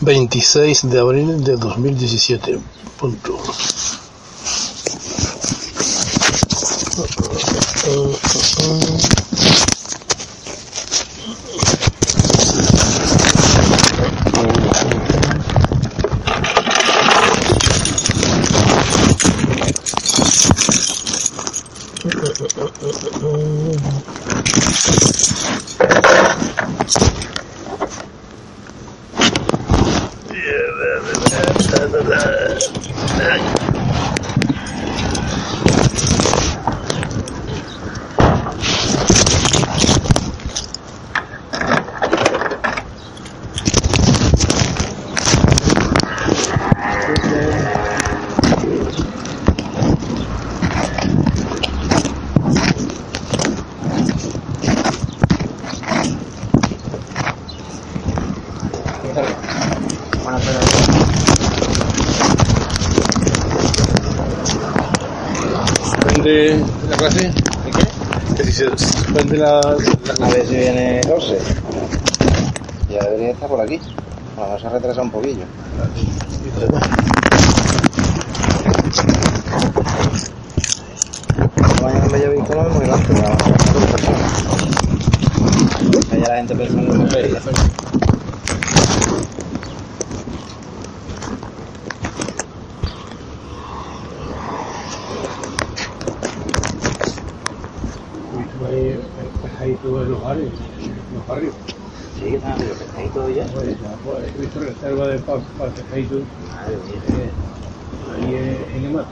Veintiséis de abril de dos mil diecisiete. de la clase? ¿Y qué? Que si se suspende la, la A ver si viene 12. Ya debería estar por aquí. Vamos a retrasar un poquillo. La gente pensando. ahí, ahí todos los barrios, los barrios. Sí, que están los pescaditos ya. Pues, ya, pues, he visto reserva de para pa, pescadito Madre mía. ahí en, el mate.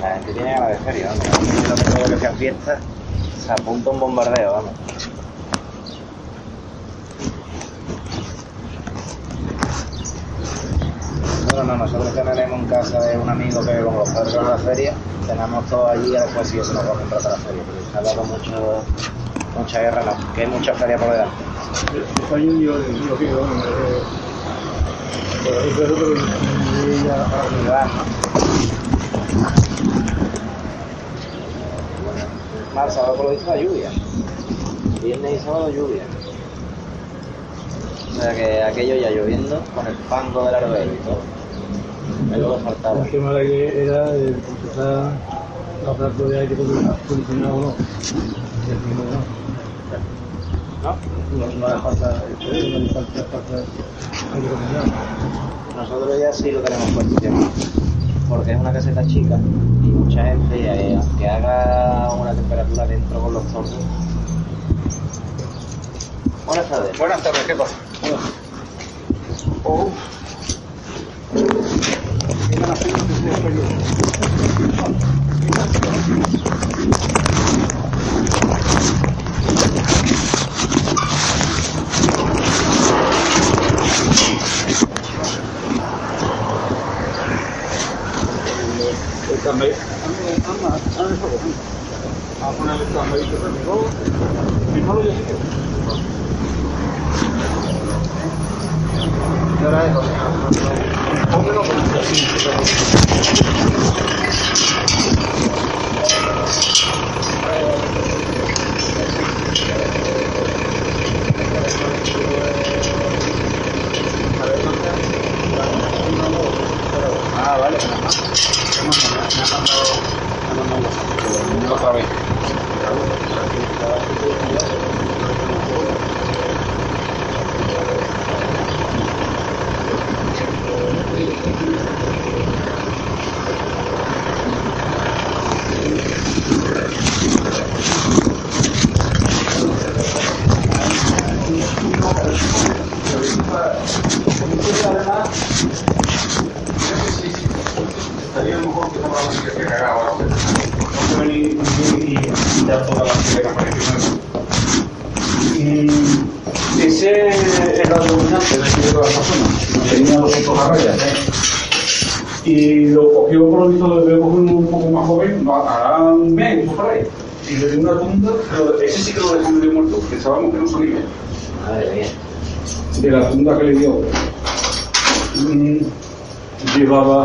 La gente tiene ganas de feria, vamos. Lo que sea fiesta, se apunta un bombardeo, vamos. Bueno, no, nosotros tenemos en casa de un amigo que como los padres van a la feria, tenemos todo allí y después sí eso nos va a comprar para la feria, porque se ha dado mucho, mucha guerra, no, que hay mucha feria por delante. Yo yo que bueno, eh, por ahí pero y ya Y va, ¿no? Más, sábado por lo visto la lluvia. Viernes y sábado lluvia. O sea que aquello ya lloviendo con el fango del arbelo y todo. Es lo que faltaba. el tema que era de contratar la plato de aire acondicionado o no. No. Hace falta, este, no hace falta. Nosotros ya sí lo tenemos puesto ya. Porque es una caseta chica y mucha gente, eh, aunque haga una temperatura dentro con los tornos. Buenas tardes. Buenas tardes, ¿qué pasa? Oh. El cambio. A ponerle el cambio. Firmalo yo sí que. ¿Qué hora es? Póngelo con Ah, vale. Otra vez. Estaría mejor que no la música que caga ahora. No se venir y quitar toda la música que apareció. Y ese era el dominante de aquí de todas las personas. Tenía los otros a rayas. ¿eh? Y lo cogió por lo visto, lo veo cogido un poco más joven, no, hará un mes por ahí. Y le dio una tunda, pero ese sí que lo dejó medio muerto, pensábamos que no salía Madre mía. de la tunda que le dio mm, llevaba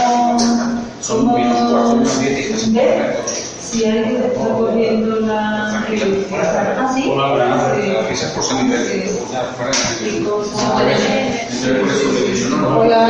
Hola,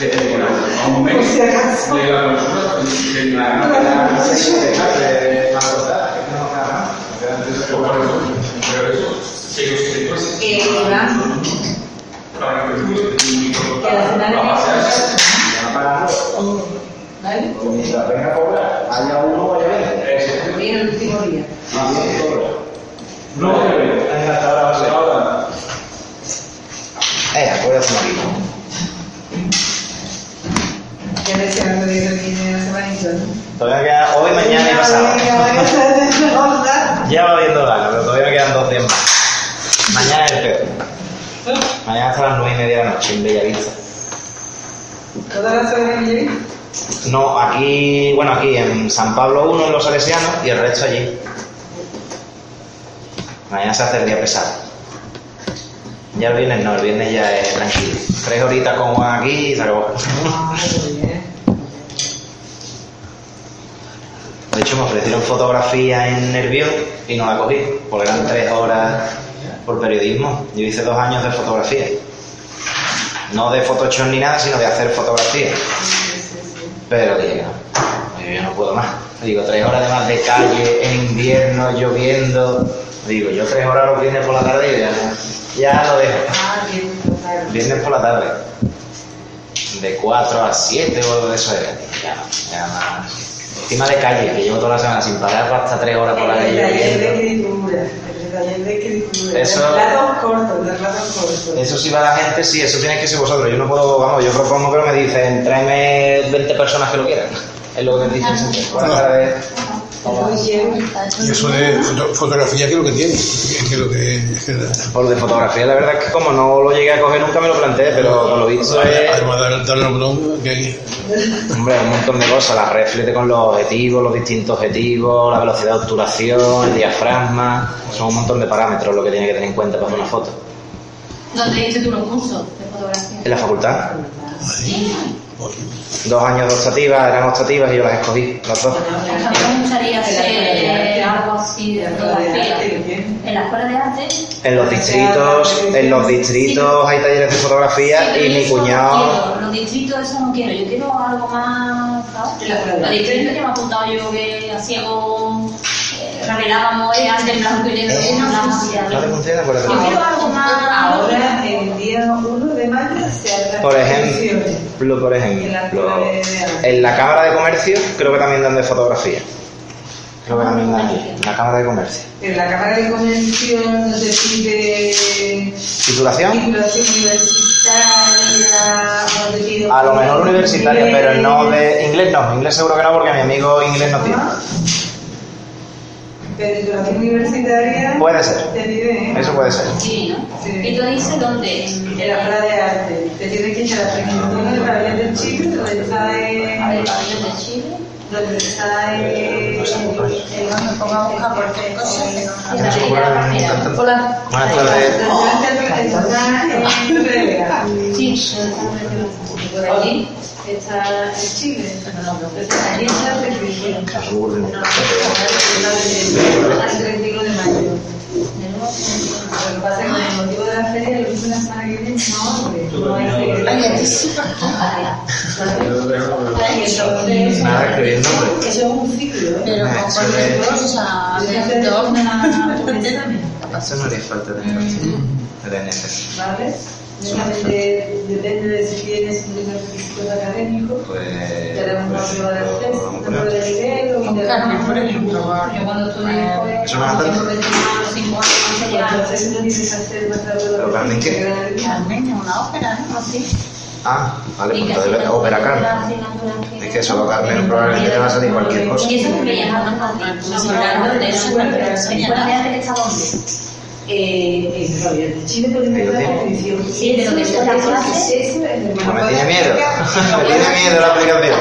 de, de, la, a un momento, de la consulta, de la de la facultad, que no nada más, pero eso, que los sectores para que tú estés vamos a hacer eso, ¿vale? Pues mientras venga a cobrar, haya uno o haya veinte. Bien, el último día. Ah, sí, cobra. No, hasta ahora va a ser. Ahora. Eh, acuérdate un poquito. Todavía queda hoy, mañana y pasado. Ya va viendo gana, pero todavía quedan dos días más. Mañana es el peor. Mañana hasta las nueve y media de la noche en Bellavista. ¿Todas las horas de No, aquí, bueno, aquí en San Pablo 1 en los Salesianos y el resto allí. Mañana se hace el día pesado. Ya el viernes no, el viernes ya es tranquilo. Tres horitas con Juan aquí y se acabó. De hecho, me ofrecieron fotografía en Nervión y no la cogí, porque eran tres horas por periodismo. Yo hice dos años de fotografía. No de Photoshop ni nada, sino de hacer fotografía. Pero dije, yo no puedo más. Digo, tres horas de más de calle, en invierno, lloviendo. Digo, yo tres horas los viernes por la tarde y ya, ya lo dejo. Viernes por la tarde. De 4 a 7 o algo de eso era. Ya ya más. Encima de calle, que llevo toda la semana sin parar hasta 3 horas por la calle lloviendo. Eso- Eso. Relatos cortos, relatos cortos. Eso sí va la gente, sí, eso tiene que ser vosotros. Yo no puedo, vamos, yo propongo que me dicen, tráeme 20 personas que lo quieran. Es lo que me dicen siempre. Buenas tardes. Y eso de foto- fotografía, ¿qué es lo que tiene? ¿Qué es lo que.? Por lo de fotografía, la verdad es que como no lo llegué a coger nunca me lo planteé, pero con lo visto es. Además, darle darle al botón, que hay. Hombre, un montón de cosas, la reflete con los objetivos, los distintos objetivos, la velocidad de obturación, el diafragma, son un montón de parámetros lo que tiene que tener en cuenta para hacer una foto. ¿Dónde hiciste tú los cursos de fotografía? En la facultad, dos años de optativas, eran optativas y yo las escogí, las dos. Me gustaría hacer algo así de. En la escuela de arte. En los distritos, en los distritos hay talleres de fotografía Sí, y mi cuñado, Los distritos eso no quiero, yo quiero algo más. ¿sabes? Los distritos que me ha apuntado yo que hacía con. Revelábamos arte en blanco y negro. no te funciona, por Yo ejemplo. quiero algo más. Ahora, el día 1 de mayo, se Por ejemplo, por ejemplo, en la Cámara de Comercio creo que también dan de fotografía. Creo que también dan allí, en la Cámara de Comercio. En la Cámara de Comercio no se pide ¿Titulación? titulación universitaria, A lo mejor universitaria, pero no de inglés no, inglés seguro que no porque mi amigo inglés no tiene. Titulación universitaria Puede ser, te pide, ¿eh? eso puede ser. Sí, ¿no? Sí. ¿Y tú dices dónde? En la Cámara de Arte. Te tienes que echar la presentación del pabellón del Chile, donde está en... pabellón de Chile. Donde está cosa. No me ocurre ningún tanto. Hola. Buenas tardes. Está en Chile. Allí está el requisito. No se me ocurre ningún Al 31 de mayo. Lo que pasa es que con el motivo de la feria, lo hice la semana que viene, no, porque no hay feria. Ay, entonces, Nada, eso es un ciclo, ¿eh? Pero con cualquier cosa, de dos Eso no haría falta tener de DNF. ¿Vale? Solamente depende de si tienes unos requisitos académicos. Pues. Tenemos una pues, prueba de lo acceso, una prueba de nivel, o Con Carmen, por ejemplo. Cuando estudié fue... Eso no es tanto. cinco años no se lleva. Entonces no tienes que hacer nuestra prueba ¿Pero Carmen qué? de Carmen es una ópera, ¿no? Así. Ah, vale, pues entonces ópera Carmen. Es que solo Carmen probablemente te va a salir cualquier cosa. Y eso es que llaman ¿Dónde? ¿En escuela de que está dónde? Eh, de Chile Ahí lo la que sea la clase. Eso es el No me tiene miedo. Me tiene miedo la aplicación.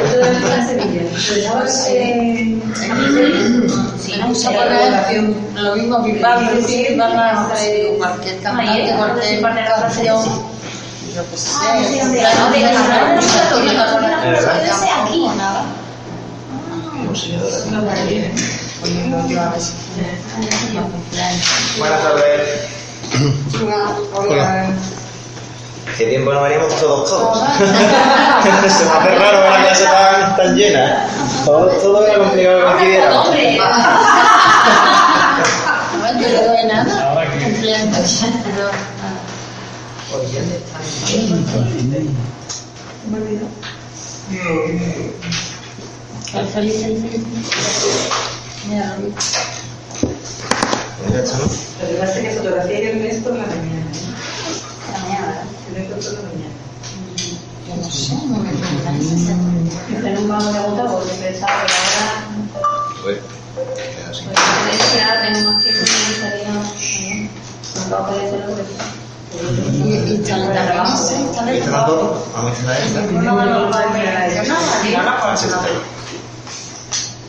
Sevilla. Pero estaba en... Sí, no se sé, pone relación. lo mismo que Pablo, sí, van a hacer cualquier cantante, cualquier canción, lo que sea. ¿De verdad? aquí. Buenas tardes. Hola. ¿Qué tiempo no veníamos todos, todos? Se me hace raro ver la clase tan, tan llena. Todo, todo era complicado que. No te doy nada. Cumpleaños. El feliz, ¿no? Lo que es fotografía la. ¿eh? No sé, me me ahora, Pues, es así. pues de hecho, ya tengo más tiempo y me gustaría también. No va a Y,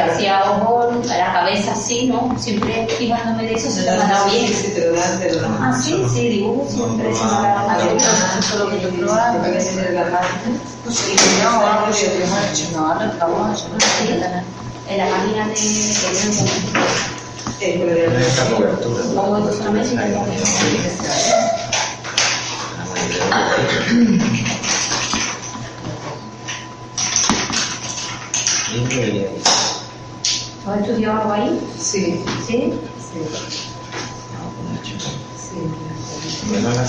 hacía ojo, la cabeza así, ¿no? Siempre fijándome de eso, se me ha dado bien. Si te lo dan, te lo dan. Ah, sí, sí, dibujo siempre se me ha dado bien. eso lo que yo probaba, Para que se la parte. Pues no, que yo hemos hecho, no, estamos no. En la máquina de... Pero de- Esta cobertura. Y. ¿Has estudiado algo ahí? Sí, Sí. sí, sí. Bueno, la.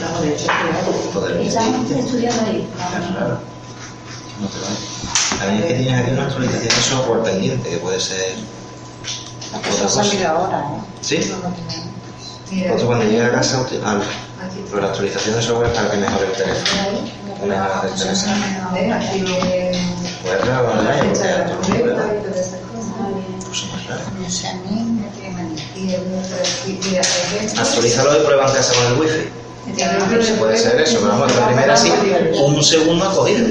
No, de hecho, claro. Poder ¿Y estás estudiando ahí? Claro. No te vayas. También es que tienes aquí una actualización de software pendiente, que puede ser otra cosa. ahora, ¿eh? ¿Sí? Entonces cuando llegue a casa, ah, pero la actualización de software es para que mejore el teléfono. Puedes grabar online, a mí me tiene manía. Y Actualízalo prueba en casa con el wifi. Se puede ser eso, pero vamos, la primera sí, un segundo ha cogido.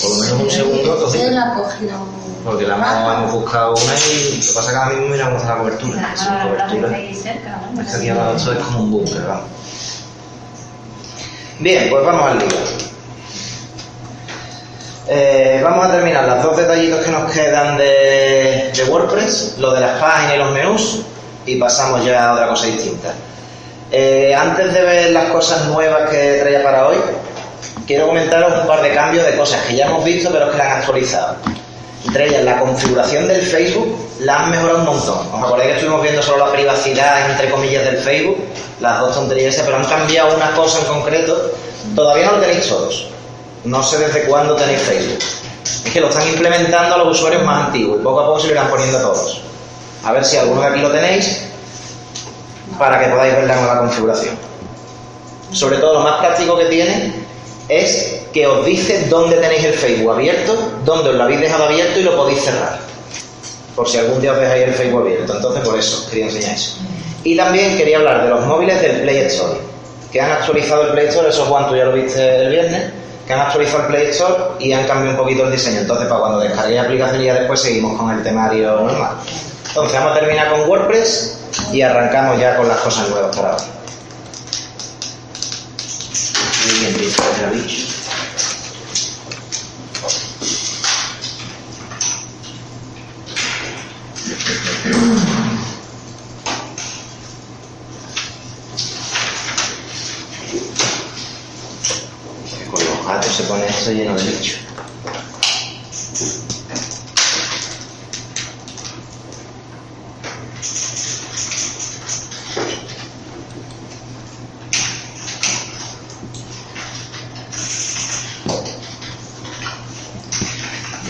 Por lo menos un segundo ha Él cogido. ha cogido Porque la hemos, hemos buscado una y lo que pasa es que ahora mismo miramos a la cobertura. Sin cobertura. Es que aquí abajo es como un búnker, vamos. Bien, pues vamos al lío. Eh, vamos a terminar las dos detallitos que nos quedan de, WordPress, lo de las páginas y los menús, y pasamos ya a otra cosa distinta. Eh, antes de ver las cosas nuevas que traía para hoy, quiero comentaros un par de cambios de cosas que ya hemos visto, pero que la han actualizado. Entre ellas, la configuración del Facebook la han mejorado un montón. ¿Os acordáis que estuvimos viendo solo la privacidad, entre comillas, del Facebook? Las dos tonterías pero han cambiado una cosa en concreto. Todavía no lo tenéis todos. No sé desde cuándo tenéis Facebook. Es que lo están implementando a los usuarios más antiguos y poco a poco se lo irán poniendo a todos. A ver si alguno de aquí lo tenéis para que podáis ver la nueva configuración. Sobre todo lo más práctico que tiene es que os dice dónde tenéis el Facebook abierto, dónde os lo habéis dejado abierto y lo podéis cerrar. Por si algún día os dejáis el Facebook abierto. Entonces por eso quería enseñar eso. Y también quería hablar de los móviles del Play Store. Que han actualizado el Play Store, eso Juan, tú ya lo viste el viernes, que han actualizado el Play Store y han cambiado un poquito el diseño. Entonces para cuando descarguéis la aplicación ya después seguimos con el temario normal. Entonces vamos a terminar con WordPress y arrancamos ya con las cosas nuevas para hoy. Muy bien. Que Con los gatos lleno de bicho.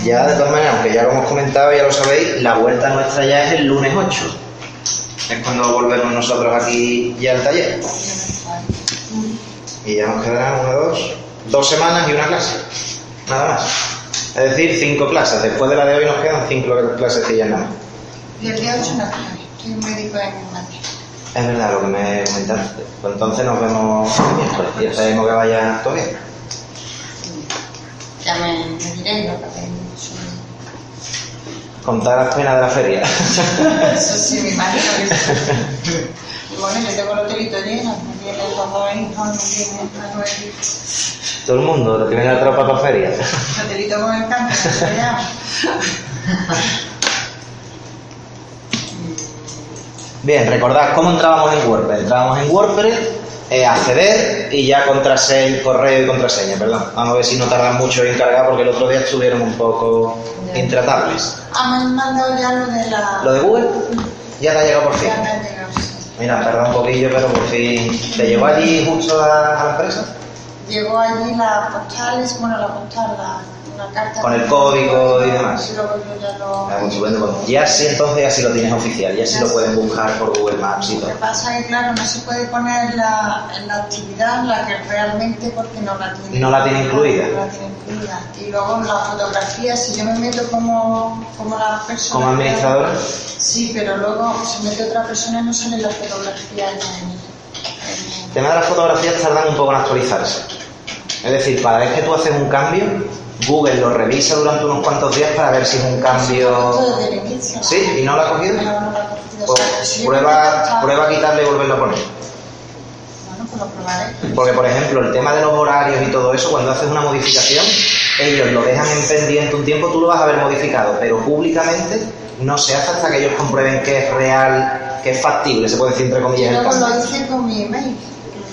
Ya, de todas maneras, aunque ya lo hemos comentado, ya lo sabéis, la vuelta nuestra ya es el lunes 8. Es cuando volvemos nosotros aquí ya al taller. Y ya nos quedarán una, dos, dos semanas y una clase. Nada más. Es decir, cinco clases. Después de la de hoy nos quedan cinco clases nada más. Y el día 8 no estoy, un médico en Madrid. Es verdad lo que me comentaste. Pues entonces nos vemos el miércoles y esperemos que vaya todo bien. Ya me, me diré lo que. Contar las penas de la feria. Eso sí, me imagino que sí. Bueno, yo tengo el hotelito lleno, las nueve hijos. Todo el mundo, lo viene la tropa para feria. El hotelito con el campo, ¿cómo se llama? Bien, recordad cómo entrábamos en WordPress. Entrábamos en WordPress eh, acceder y ya contraseña, correo y contraseña, perdón. Vamos a ver si no tardan mucho en cargar porque el otro día estuvieron un poco intratables. Ah, me han mandado ya lo de la... ¿Lo de Google? Ya te ha llegado por fin. Ya me ha llegado, sí. Mira, tarda un poquillo, pero por fin. ¿Te llegó allí justo a, a la empresa? Llegó allí la postal, bueno, la postal, la, una carta... Con el código y demás. Y luego ya lo... Ah, pues pues Ya sí, entonces ya sí lo tienes oficial, ya sí lo pueden buscar por Google Maps y Lo todo. que pasa es que, claro, no se puede poner la, en la actividad la que realmente porque no la tiene. No la tiene incluida. No la tiene incluida. Y luego la fotografía, si yo me meto como, como la persona... Como administradora. Sí, pero luego se mete otra persona y no sale la fotografía en el... El tema de las fotografías tardan un poco en actualizarse. Es decir, cada vez que tú haces un cambio, Google lo revisa durante unos cuantos días para ver si es un cambio... Esto desde el inicio. ¿Sí? ¿Y no lo ha cogido? Pues prueba, prueba a quitarle y volverlo a poner. Porque, por ejemplo, el tema de los horarios y todo eso, cuando haces una modificación, ellos lo dejan en pendiente un tiempo, tú lo vas a ver modificado, pero públicamente no se hace hasta que ellos comprueben que es real, que es factible, se puede decir entre comillas el luego cambio. lo hice con mi email,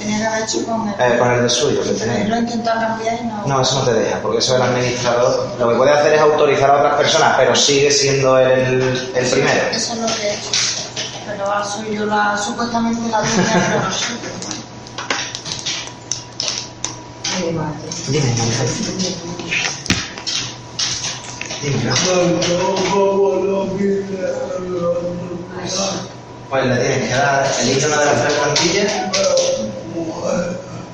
tenía que hecho con el... Eh, con el de suyo, que Lo he intentado cambiar y no... No, eso no te deja, porque eso el administrador lo que puede hacer es autorizar a otras personas, pero sigue siendo el, el primero. Eso es lo que he hecho. Pero ahora soy yo la, supuestamente la dueña, pero no soy. Dime. Dime. Pues le tienes que dar, elige una de las tres plantillas,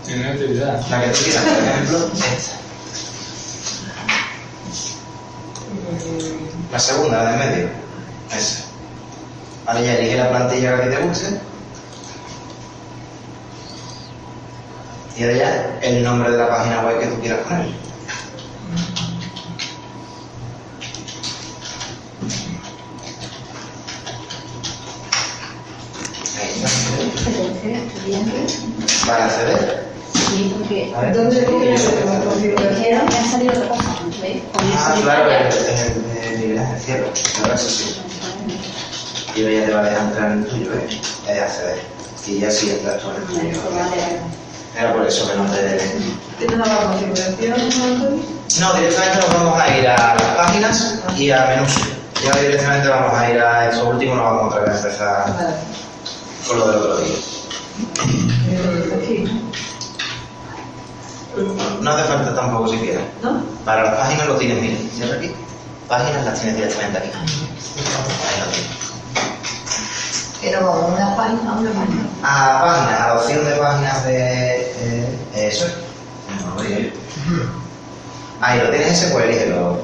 Actividad. la que tú quieras, por ejemplo, esta. La segunda, la de en medio, esa. Ahora ya elige la plantilla que a ti te guste. Y ahora ya el nombre de la página web que tú quieras poner. Para acceder. Sí, porque A ver. ¿dónde dijeron que ha salido otra cosa? Ah, claro, en el de Miguel Ángel Cielo. Ahora eso sí. Y ya te va a dejar entrar en el tuyo, ¿eh? Es de acceder. Y ya sí entras tú en el tuyo. Era por eso que no te... ¿Tienes la configuración, Antonio? No, directamente nos vamos a ir a las páginas y a menús. Ya directamente vamos a ir a eso último, no vamos otra vez a empezar con lo del otro día. Eh, Aquí, No hace falta tampoco si quieres. ¿no? Para las páginas lo tienes, mira, cierra aquí. Páginas las tienes directamente aquí. Ahí lo tienes. Pero una página, una página. A páginas, a la opción de páginas de... eh, eso. No, lo digo yo. Ahí lo tienes ese, pues elígelo.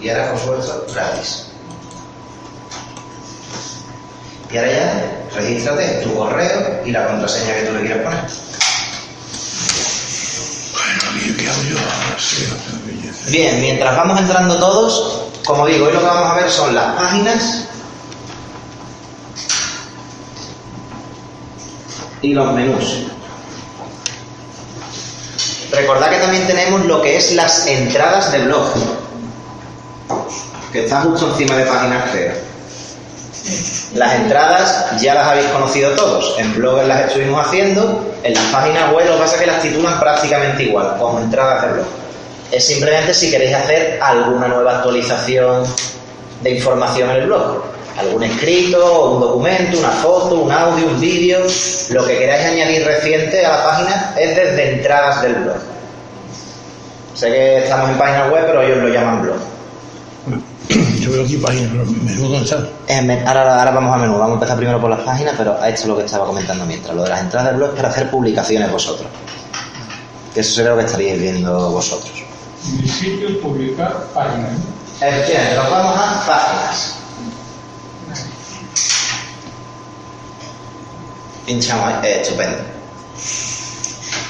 Y ahora, por supuesto, gratis. Y ahora ya, regístrate tu correo y la contraseña que tú le quieras poner. ¿Qué hago yo? No sé, no tengo belleza. Bien, mientras vamos entrando todos, como digo, hoy lo que vamos a ver son las páginas y los menús. Recordad que también tenemos lo que es las entradas de blog, que está justo encima de páginas creo. Las entradas ya las habéis conocido todos, en blogs las estuvimos haciendo, en las páginas web lo que pasa es que las titulan prácticamente igual, como entradas de blog. Es simplemente si queréis hacer alguna nueva actualización de información en el blog. Algún escrito, un documento, una foto, un audio, un vídeo, lo que queráis añadir reciente a la página es desde entradas del blog. Sé que estamos en página web, pero ellos lo llaman blog. Yo veo aquí páginas, pero menú dónde está. Eh, me- ahora, ahora vamos a menú, vamos a empezar primero por las páginas, pero esto es lo que estaba comentando mientras. Lo de las entradas del blog es para hacer publicaciones vosotros. Que eso sería lo que estaríais viendo vosotros. Mi sitio es publicar páginas. Efectivamente, nos vamos a páginas. Pinchamos ahí, eh, estupendo.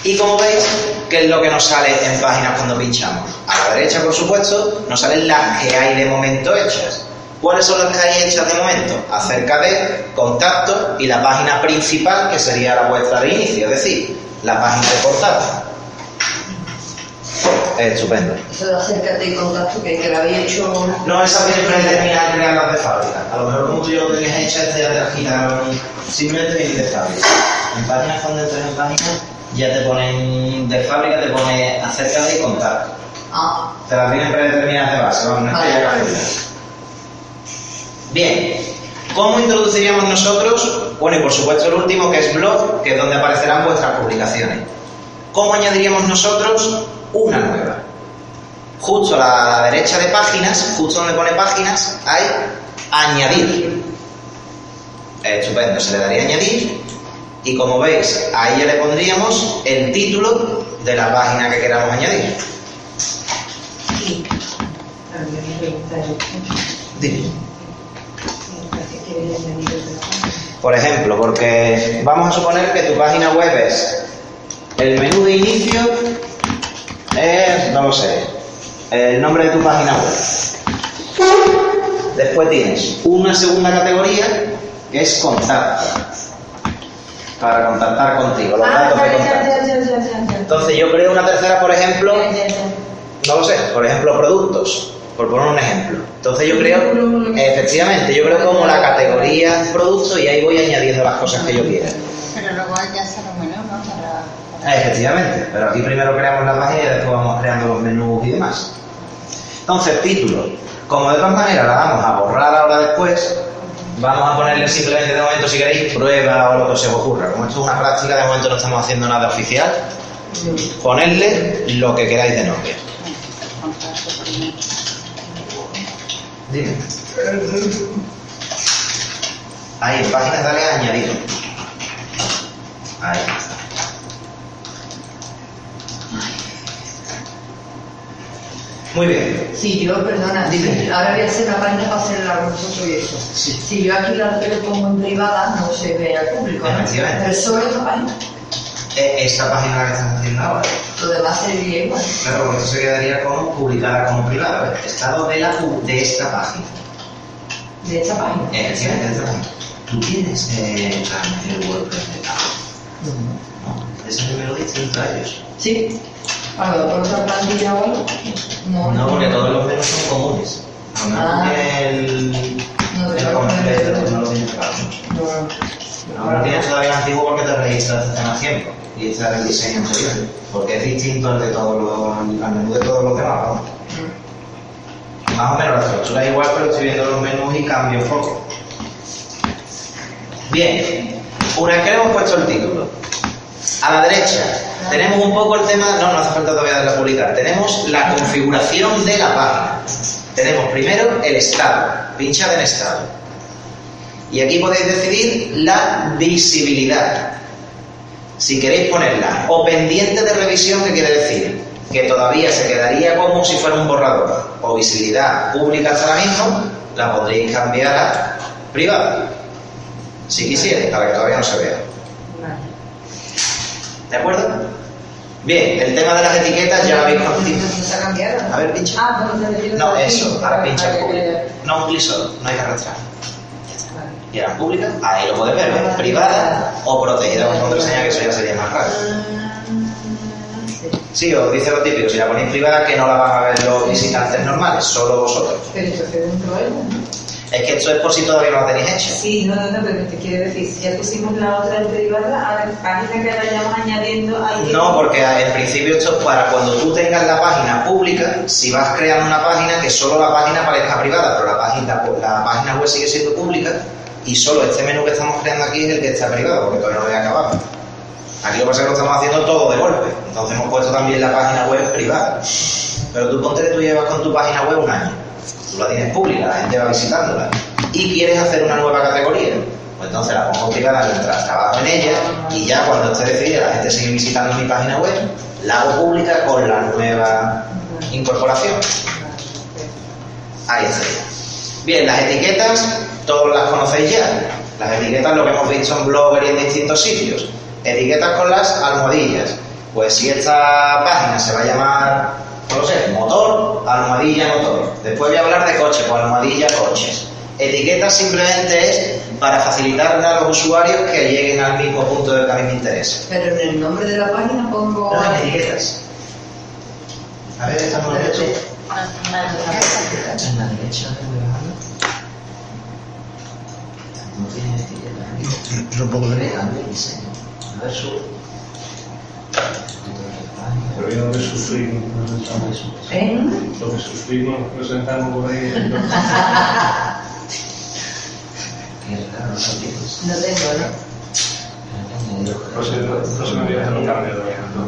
Y como veis, ¿qué es lo que nos sale en páginas cuando pinchamos? A la derecha, por supuesto, nos salen las que hay de momento hechas. ¿Cuáles son las que hay hechas de momento? Acerca de contacto y la página principal, que sería la vuestra de inicio, es decir, la página de portada. Eh, estupendo. Eso de acércate y contacto que, que lo había hecho. No, esa viene predeterminada creadas de fábrica. A lo mejor como tú ya lo tenías hecha, ya te la quitaron simplemente de fábrica. En páginas cuando entras en páginas ya te ponen de fábrica, te pone acerca de y contar. Ah, Te las vienen predeterminadas de base, vamos, no es que Vale. Bien, ¿cómo introduciríamos nosotros? Bueno, y por supuesto el último que es blog, que es donde aparecerán vuestras publicaciones. ¿Cómo añadiríamos nosotros una nueva? Justo a la derecha de páginas, justo donde pone páginas, hay añadir. Estupendo, se le daría añadir y como veis, ahí ya le pondríamos el título de la página que queramos añadir. Por ejemplo, porque vamos a suponer que tu página web es el menú de inicio es, no lo sé, el nombre de tu página web. Después tienes una segunda categoría que es contacto. Para contactar contigo, los Ah, datos ya, de ya, contacto. ya, ya, ya, ya, ya. Entonces yo creo una tercera, por ejemplo, Ya, ya, ya. no lo sé, por ejemplo, productos, por poner un ejemplo. Entonces yo creo, efectivamente, yo creo como la categoría producto y ahí voy añadiendo las cosas que yo quiera. pero luego hay que hacer un menú, ¿no? Para, Ah, Efectivamente, pero aquí primero creamos la página y después vamos creando los menús y demás. Entonces, título. Como de todas maneras la vamos a borrar ahora después, vamos a ponerle simplemente de momento, si queréis, prueba o lo que se os ocurra. Como esto es una práctica, de momento no estamos haciendo nada oficial, ponerle lo que queráis de nombre. Dime. Ahí, páginas dale a añadido. Ahí Muy bien. Si yo, perdona, Dime. ahora voy a hacer una página para hacer el vosotros y eso. Si yo aquí la pongo en privada, no se ve al público. ¿no? Efectivamente. Pero solo esta página. Eh, Esta página la que estamos haciendo ahora. Lo demás sería igual. Claro, porque esto se quedaría como publicada como privada. ¿ves? Estado de, la, pu- de esta página. De esta página. Efectivamente, de esta página. ¿Tú tienes eh, la- el WordPress de pago? No. Ese me lo diste entre ellos. Sí. Ahora, por otra plantilla o algo. No, No, porque todos los menús son comunes. No, no Ah. tiene el, No, el claro, completo, no, no. no lo tiene pegado. no. Ahora tienes todavía el antiguo porque te registras hace más tiempo y este era el diseño anterior, porque es distinto al de todos los, al menú de todos los demás, vamos. Más o menos la estructura es igual, pero estoy viendo los menús y cambio un poco. Bien, una vez que le hemos puesto el título, a la derecha tenemos un poco el tema, no, no hace falta todavía darle a publicar, tenemos la configuración de la página. Tenemos primero el estado, pinchad en estado. Y aquí podéis decidir la visibilidad. Si queréis ponerla o pendiente de revisión, ¿qué quiere decir? Que todavía se quedaría como si fuera un borrador. O visibilidad pública hasta ahora mismo, la podréis cambiar a privada. Si quisierais, para que todavía no se vea. ¿De acuerdo? Bien, el tema de las etiquetas ya lo habéis conocido. Se. A ver, pincha. Ah, pues No, eso, ahora pincha en público. No, un clic solo, no hay que arrastrar. Y ahora en pública, ahí lo puedes ver, ¿ves? Privada o protegida con contraseña, que eso ya sería más raro. Sí, os dice lo típico, si la ponéis privada que no la van a ver los visitantes normales, solo vosotros. Pero esto de ella, ¿no? Es que esto es por si todavía no lo tenéis hecho. Sí, no, no, no, pero te quiero decir, si ya pusimos la otra en privada, a la página que vayamos añadiendo ahí. No, porque en principio esto es para cuando tú tengas la página pública, si vas creando una página, que solo la página parezca privada, pero la página, la página web sigue siendo pública y solo este menú que estamos creando aquí es el que está privado, porque todavía no lo he acabado. Aquí lo que pasa es que lo estamos haciendo todo de golpe, entonces hemos puesto también la página web privada. Pero tú ponte que tú llevas con tu página web un año, tú la tienes pública, la gente va visitándola, y quieres hacer una nueva categoría, pues entonces la pongo privada mientras trabajo en ella, y ya cuando esté decidida la gente sigue visitando mi página web, la hago pública con la nueva incorporación. Ahí está. Bien, las etiquetas, todos las conocéis ya. Las etiquetas lo que hemos visto en Blogger y en distintos sitios. Etiquetas con las almohadillas. Pues si esta página se va a llamar, no lo sé, motor, almohadilla, motor. Después voy a hablar de coche, pues almohadilla, coches. Etiquetas simplemente es para facilitarle a los usuarios que lleguen al mismo punto del que a mí me interesa. Pero en el nombre de la página pongo. No, las etiquetas. A ver, estamos en derecho. En la derecha. No tiene etiqueta. Yo Cambio el diseño. Versus. Pero yo lo que sufrimos presentamos eso. ¿Eh? Lo que sufrimos presentamos por ahí. Qué raro, no lo tienes. No tengo, ¿no? No se, no se me viene a los cambios todavía. No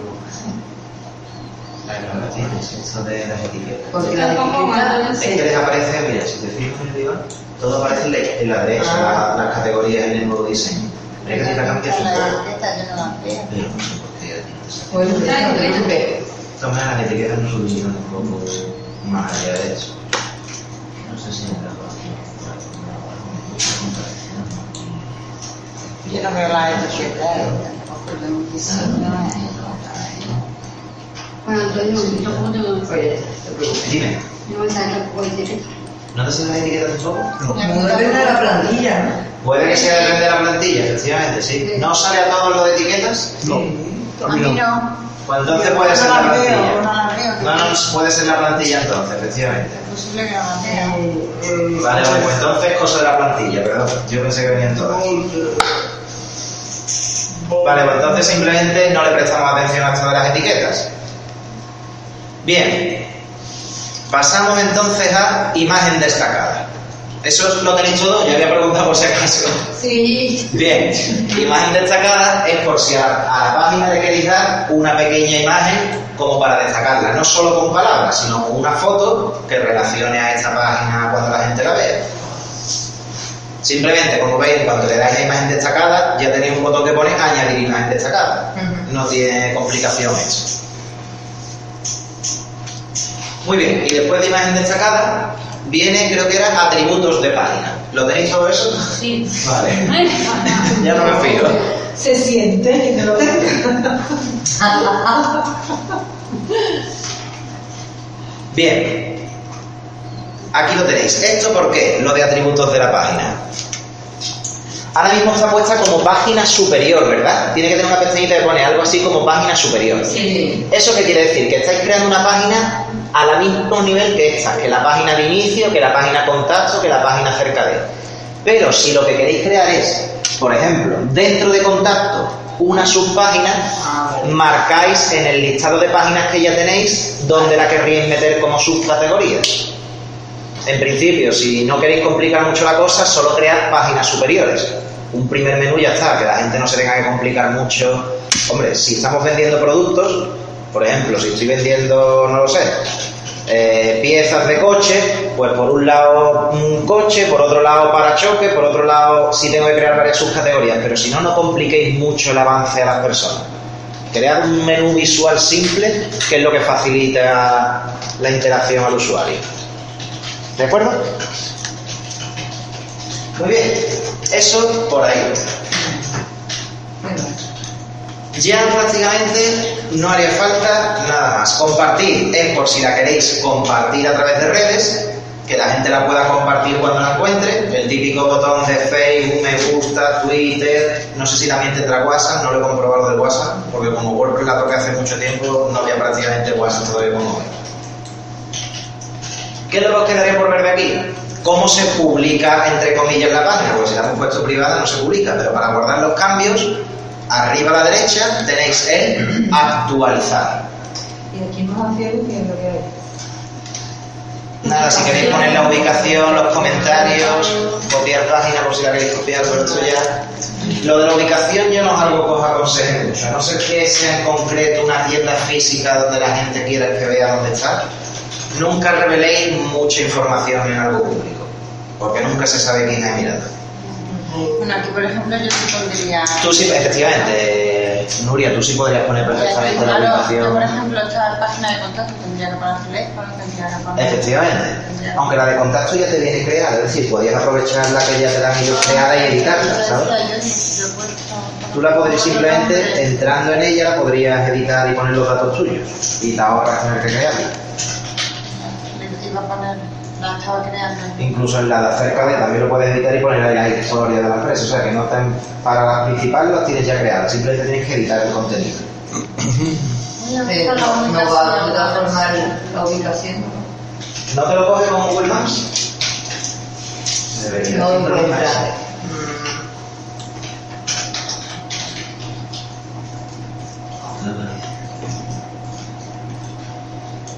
lo tienes, esto de las etiquetas. Porque la Tampoco, etiqueta Es que desaparece, mira, si te fijas en el diván, todo aparece en la, la derecha, Ah. la- las categorías en el nuevo diseño. Hay que la cambias un poco. No la sé sé, De las etiquetas no subieron un poco más allá de eso. No sé si en la Yo no veo la etiqueta. tampoco de un diseño. Bueno, Antonio, yo Oye, te preocupes. Dime, no me la etiqueta. ¿no te salen las etiquetas tampoco? No depende de la plantilla, ¿no? Puede que sea depende de la plantilla, efectivamente, sí. ¿No sale a todos lo de etiquetas? No. A mí no. Pues entonces puede ser la plantilla. no. No, puede ser la plantilla entonces, efectivamente. Posible que las vea. Eh, Vale, vale, pues entonces cosa de la plantilla, perdón. Yo pensé que venían todas. Vale, pues entonces simplemente no le prestamos atención a esto de las etiquetas. Bien, pasamos entonces a imagen destacada. Eso lo tenéis todo, ya había preguntado por si acaso. Sí. Bien, imagen destacada es por si a, a la página le queréis dar una pequeña imagen como para destacarla, no solo con palabras, sino con una foto que relacione a esta página cuando la gente la vea. Simplemente, como veis, cuando le dais la imagen destacada, ya tenéis un botón que pone añadir imagen destacada. No tiene complicación eso. Muy bien, y después de imagen destacada, viene, creo que era atributos de página. ¿Lo tenéis todo eso? Sí. Vale, ya no me fío. Se siente que te lo Bien, aquí lo tenéis. ¿Esto por qué? Lo de atributos de la página. Ahora mismo está puesta como página superior, ¿verdad? Tiene que tener una pestañita que pone algo así como página superior. Sí. ¿Eso qué quiere decir? Que estáis creando una página al mismo nivel que esta, que la página de inicio, que la página contacto, que la página cerca de. Pero si lo que queréis crear es, por ejemplo, dentro de contacto, una subpágina, marcáis en el listado de páginas que ya tenéis donde la querríais meter como subcategorías. En principio, si no queréis complicar mucho la cosa, solo cread páginas superiores. Un primer menú ya está, que la gente no se tenga que complicar mucho. Hombre, si estamos vendiendo productos, por ejemplo, si estoy vendiendo, no lo sé, eh, piezas de coche, pues por un lado un coche, por otro lado parachoque, por otro lado sí tengo que crear varias subcategorías, pero si no, no compliquéis mucho el avance a las personas. Crear un menú visual simple, que es lo que facilita la interacción al usuario. ¿De acuerdo? Muy bien, eso por ahí. Ya prácticamente no haría falta nada más. Compartir es por si la queréis compartir a través de redes, que la gente la pueda compartir cuando la encuentre. El típico botón de Facebook, me gusta, Twitter, no sé si también tendrá WhatsApp, no lo he comprobado del WhatsApp, porque como WordPress la toqué hace mucho tiempo, no había prácticamente WhatsApp todavía como hoy. ¿Qué es lo que quedaría por ver de aquí? ¿Cómo se publica, entre comillas, la página? Porque si la hemos puesto privada no se publica, pero para guardar los cambios, arriba a la derecha tenéis el actualizar. Y aquí más hacia el que es lo que hay. Nada, si queréis poner la ubicación, los comentarios, copiar página por si la queréis copiar, pero esto ya. Lo de la ubicación yo no es algo que os aconseje mucho, a no ser que sea en concreto una tienda física donde la gente quiera que vea dónde está. Nunca reveléis mucha información en algo público, porque nunca se sabe quién ha mirado. Bueno, aquí por ejemplo yo sí pondría... Tú sí, efectivamente, Nuria, tú sí podrías poner perfectamente la Claro, yo por ubicación. ejemplo esta página de contacto tendría que poner teléfono, tendría que poner... Efectivamente. Aunque la de contacto ya te viene creada, es decir, podías aprovechar la que ya te dan ellos creada y editarla, ¿sabes? Yo yo puesto- Tú la podrías simplemente, entrando en ella, la podrías editar y poner los datos tuyos. Y te ahorras tener que crearla. Iba a poner... Incluso en la de hacer cadena también lo puedes editar y poner ahí la historia de la empresa. O sea que no están para las principales las tienes ya creadas, simplemente tienes que editar el contenido. No, va a transformar la ubicación. ¿No te lo coge con Google Maps? Debería no, no,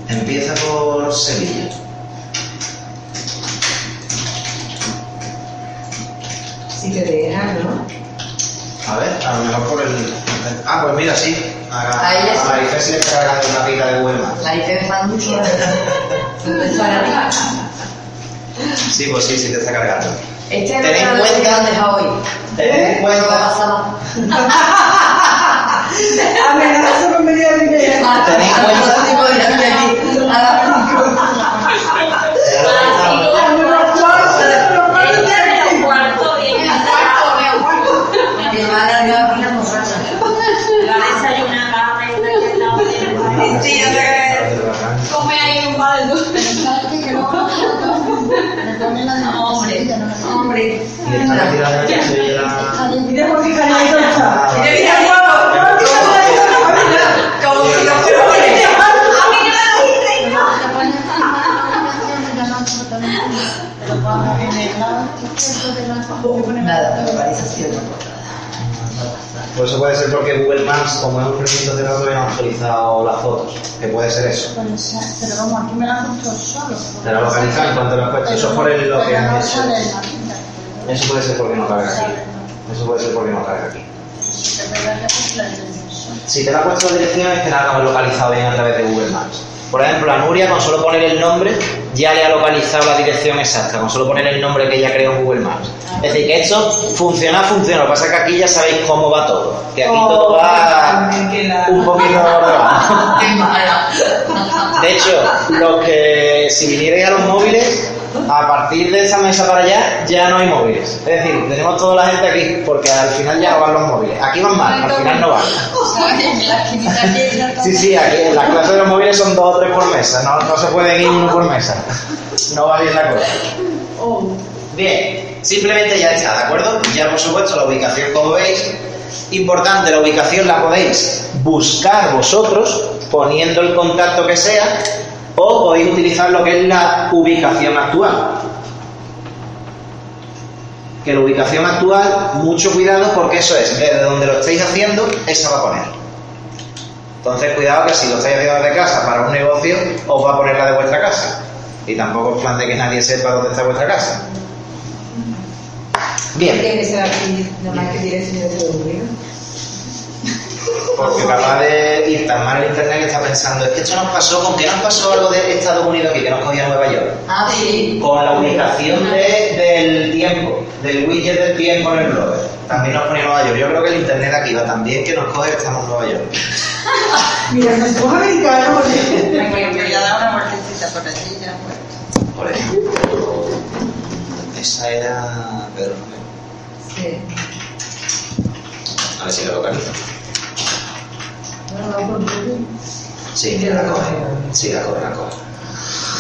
Empieza por Sevilla. Ah, pues mira, sí. A, Ahí es. a Maricel se le está cargando una pita de Google Maps. La hice fan mucho. Para ti. Sí, pues sí, sí te está cargando. Este no Ten en que cuenta- han dejado hoy. Ten en cuenta. Amenaza con media ten en cuenta, Hombre, Hombre. y esta cantidad de Sevilla. Mira. Ah, guapo. Como si lo fuera. Nada, Pues eso puede ser porque Google Maps, como es un recinto cerrado, todavía no ha actualizado las fotos. Que puede ser eso. Pero vamos, aquí me la han puesto solo. Te la localizan en cuanto lo has puesto. Eso es por el, lo que han hecho. Eso puede ser porque no carga aquí. Eso puede ser porque no carga aquí. Si te la ha puesto la dirección es que lo has localizado bien a través de Google Maps. Por ejemplo, a Nuria, con solo poner el nombre, ya le ha localizado la dirección exacta, con solo poner el nombre que ella creó en Google Maps. Es decir, que esto funciona, funciona. Lo que pasa es que aquí ya sabéis cómo va todo. Que aquí todo va un poquito ordenado. De hecho, los que si vinierais a los móviles, a partir de esta mesa para allá ya no hay móviles. Es decir, tenemos toda la gente aquí, porque al final ya no van los móviles. Aquí van mal, al final no van. Sí, sí, aquí en las clases de los móviles son dos o tres por mesa, no, no se pueden ir uno por mesa. No va bien la cosa. Bien, simplemente ya está, ¿de acuerdo? Ya por supuesto la ubicación como veis, importante, la ubicación la podéis buscar vosotros poniendo el contacto que sea o podéis utilizar lo que es la ubicación actual. Que la ubicación actual, mucho cuidado porque eso es, desde donde lo estéis haciendo, esa va a poner. Entonces cuidado que si lo estáis haciendo desde casa para un negocio, os va a poner la de vuestra casa. Y tampoco es plan de que nadie sepa dónde está vuestra casa. Bien. Porque capaz de ir tan mal el internet que está pensando, es que esto nos pasó, ¿con qué nos pasó algo de Estados Unidos aquí que nos cogía Nueva York? Ah, sí. Con la ubicación de- del tiempo, del widget del tiempo en el rover. También nos ponía Nueva York. Yo creo que el internet aquí va tan bien que nos coge que estamos en Nueva York. Mira, nos somos americanos. Que ya da una vueltecita por allí ya pues. Por ejemplo. Esa era Pedro Romero. Sí. A ver si lo localizo. Sí, la coge. Sí, la coge, la coge.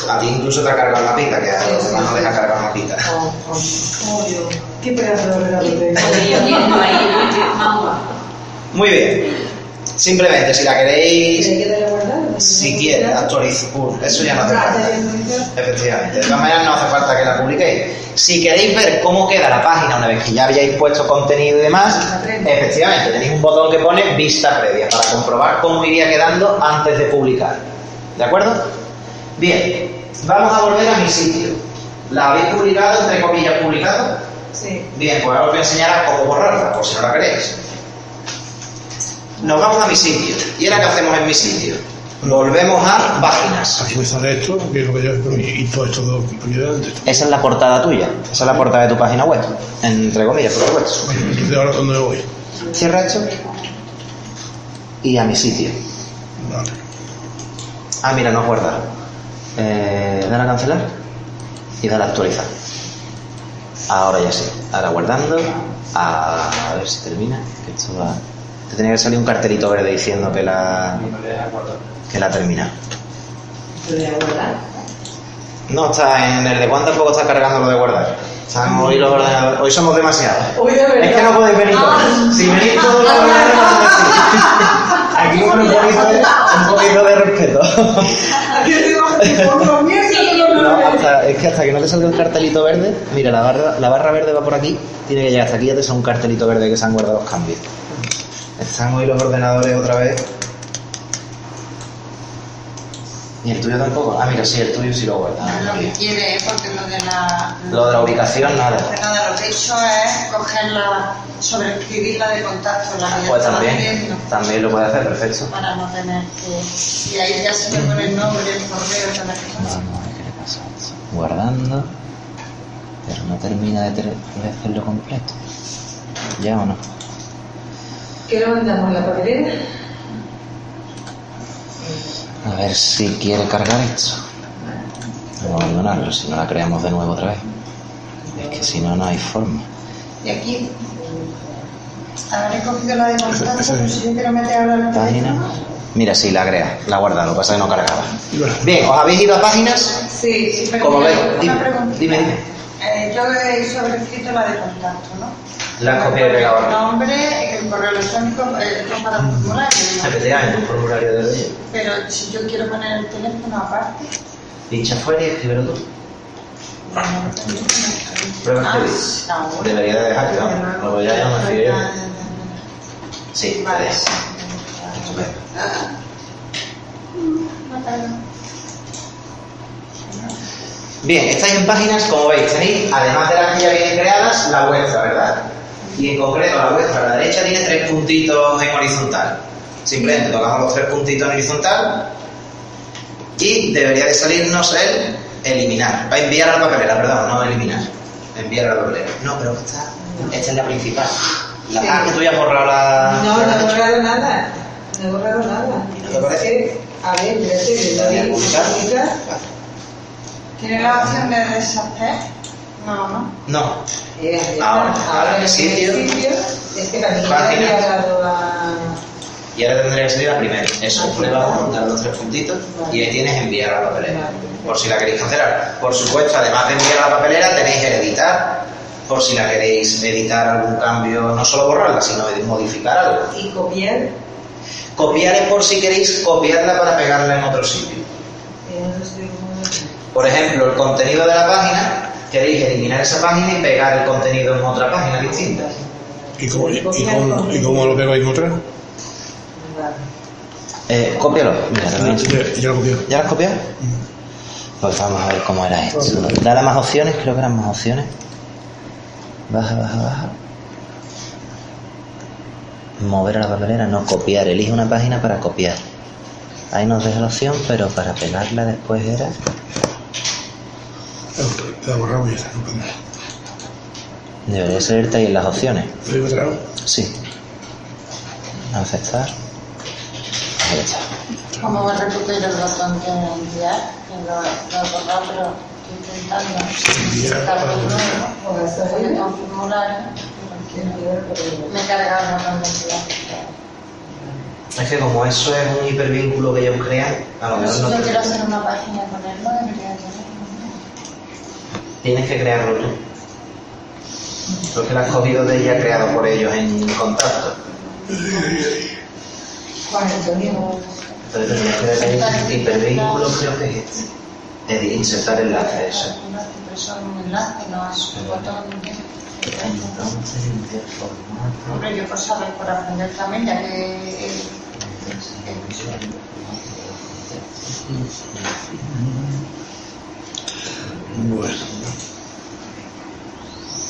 A ti incluso te ha cargado la pita, que a los demás no les ha cargado la pita. Oh, oh, obvio. Qué pedazo de ordenador de Muy bien. Simplemente, si la queréis, Si quieres, actualizar. Uh, eso ya no hace falta. Efectivamente. De todas maneras, no hace falta que la publiquéis. Si queréis ver cómo queda la página una vez que ya habéis puesto contenido y demás, efectivamente, tenéis un botón que pone vista previa para comprobar cómo iría quedando antes de publicar. ¿De acuerdo? Bien, vamos a volver a mi sitio. ¿La habéis publicado, entre comillas, publicado? Sí. Bien, pues ahora os voy a enseñar a cómo borrarla, por si no la queréis. Nos vamos a mi sitio. ¿Y ahora qué hacemos en mi sitio? Volvemos a páginas. Aquí me sale esto, que es lo que yo y, todo esto dos. Esa es la portada tuya. Esa es la portada de tu página web. Entre comillas, por supuesto. Entonces ahora dónde voy. Cierra esto. Y a mi sitio. Vale. Ah, mira, no guardar. Eh, dale a cancelar. Y dale a actualizar. Ahora ya sí. Ahora guardando. A, a ver si termina. Que esto va... Te tenía que salir un cartelito verde diciendo que la, que la termina. ¿Lo voy a guardar? No, está en el de Juan tampoco está cargando lo de guardar. Están hoy los ordenadores. Hoy somos demasiados. Hoy de verdad. Es que no podéis venir todos. Si venís todos los ordenadores, no. Aquí un poquito, de, un poquito de respeto. Aquí tengo por los miércoles. No, hasta- es que hasta que no te salga el cartelito verde, mira, la barra, la barra verde va por aquí, tiene que llegar hasta aquí, ya te sale un cartelito verde que se han guardado los cambios. Están hoy los ordenadores otra vez. ¿Y el tuyo tampoco? Ah, mira, sí, el tuyo sí lo guarda. Lo que quiere, porque lo de la... Lo de la ubicación, nada. de nada, lo que he hecho es cogerla, sobreescribirla de contacto, la Pues también, viendo, también lo puede hacer, perfecto. para no tener que... Y ahí ya se me pone el nombre, el correo, cosas. Vamos a ver qué le pasa. Guardando. Pero no termina de, ter- de hacerlo completo. ¿Ya o no? ¿Qué lo mandamos? ¿La papelera? A ver si quiere cargar esto. Vamos a abandonarlo, si no la creamos de nuevo otra vez. Es que si no, no hay forma. Y aquí, habré cogido la de contacto, Ese- ese- pero si yo quiero meter ahora la Página. Mira, sí, la crea, la guarda, lo que pasa es que no cargaba. Bien, ¿os habéis ido a páginas? Sí, sí, pero Como veis, dime, dime, dime. Eh, yo he sobrescrito la de contacto, ¿no? La copiado y pegado El nombre, el correo electrónico, el para un formulario. ¿no? Efectivamente, un formulario de ello. Pero si yo quiero poner el teléfono aparte, Pincha fuera y escríbelo tú. Prueba Ah, escribir. no. Debería de dejar, ¿no? Luego ya ya me yo. Sí, Vale. vale. Estupendo. Bien, estáis en páginas, como veis, tenéis, además de las que ya vienen creadas, la vuestra, ¿verdad? Y en concreto la vuestra, a la derecha, tiene tres puntitos en horizontal. Simplemente tocamos los tres puntitos en horizontal y debería de salirnos el eliminar. Va a enviar a la papelera, perdón, no eliminar. Enviar a la papelera. No, pero esta, esta es la principal. La, Sí. Ah, que tú ya has borrado la... No, la no he borrado nada. No he borrado nada. ¿Y no te parece? A ver. ¿tiene la opción de deshacer? No, no. No. Eh. Ahora, ahora, en el sitio. este Página. Y ahora tendría que salir la primera. Eso, prueba, dar los tres puntitos y ahí tienes enviar a la papelera. Por si la queréis cancelar. Por supuesto, además de enviar a la papelera, tenéis el editar. Por si la queréis editar algún cambio, no solo borrarla, sino modificar algo. Y copiar. Copiar es por si queréis copiarla para pegarla en otro sitio. Eh. Por ejemplo, el contenido de la página, queréis eliminar esa página y pegar el contenido en otra página distinta. ¿Y cómo, y, y cómo, y cómo lo pego en otra? Eh, cópialo. Mira. Ya, ya lo copié. ¿Ya lo has copiado? Pues vamos a ver cómo era esto. Dale a más opciones, creo que eran más opciones. Baja, baja, baja. Mover a la papelera, no copiar. Elige una página para copiar. Ahí nos deja la opción, pero para pegarla después era. Te ha borrado y está. nada. Debería salirte ahí en las opciones. ¿Lo digo vez? Sí. Aceptar. Ahí está. ¿Cómo me recupero el botón de enviar? Que lo, lo he borrado, pero estoy intentando Enviar. Con Voy ahí, a un formulario. Me he cargado el botón de enviar. Es que como eso es un hipervínculo que ellos crean, a lo mejor no yo quiero hacer una página debería tenerlo. Tienes que crearlo tú. Porque lo has cogido de ella creado por ellos en contacto. Entonces tendrías que darle ahí hipervínculo, creo que es este. Es de insertar enlace, eso. Entonces, enviar formato. Hombre, yo por saber, por aprender también, ya que Bueno.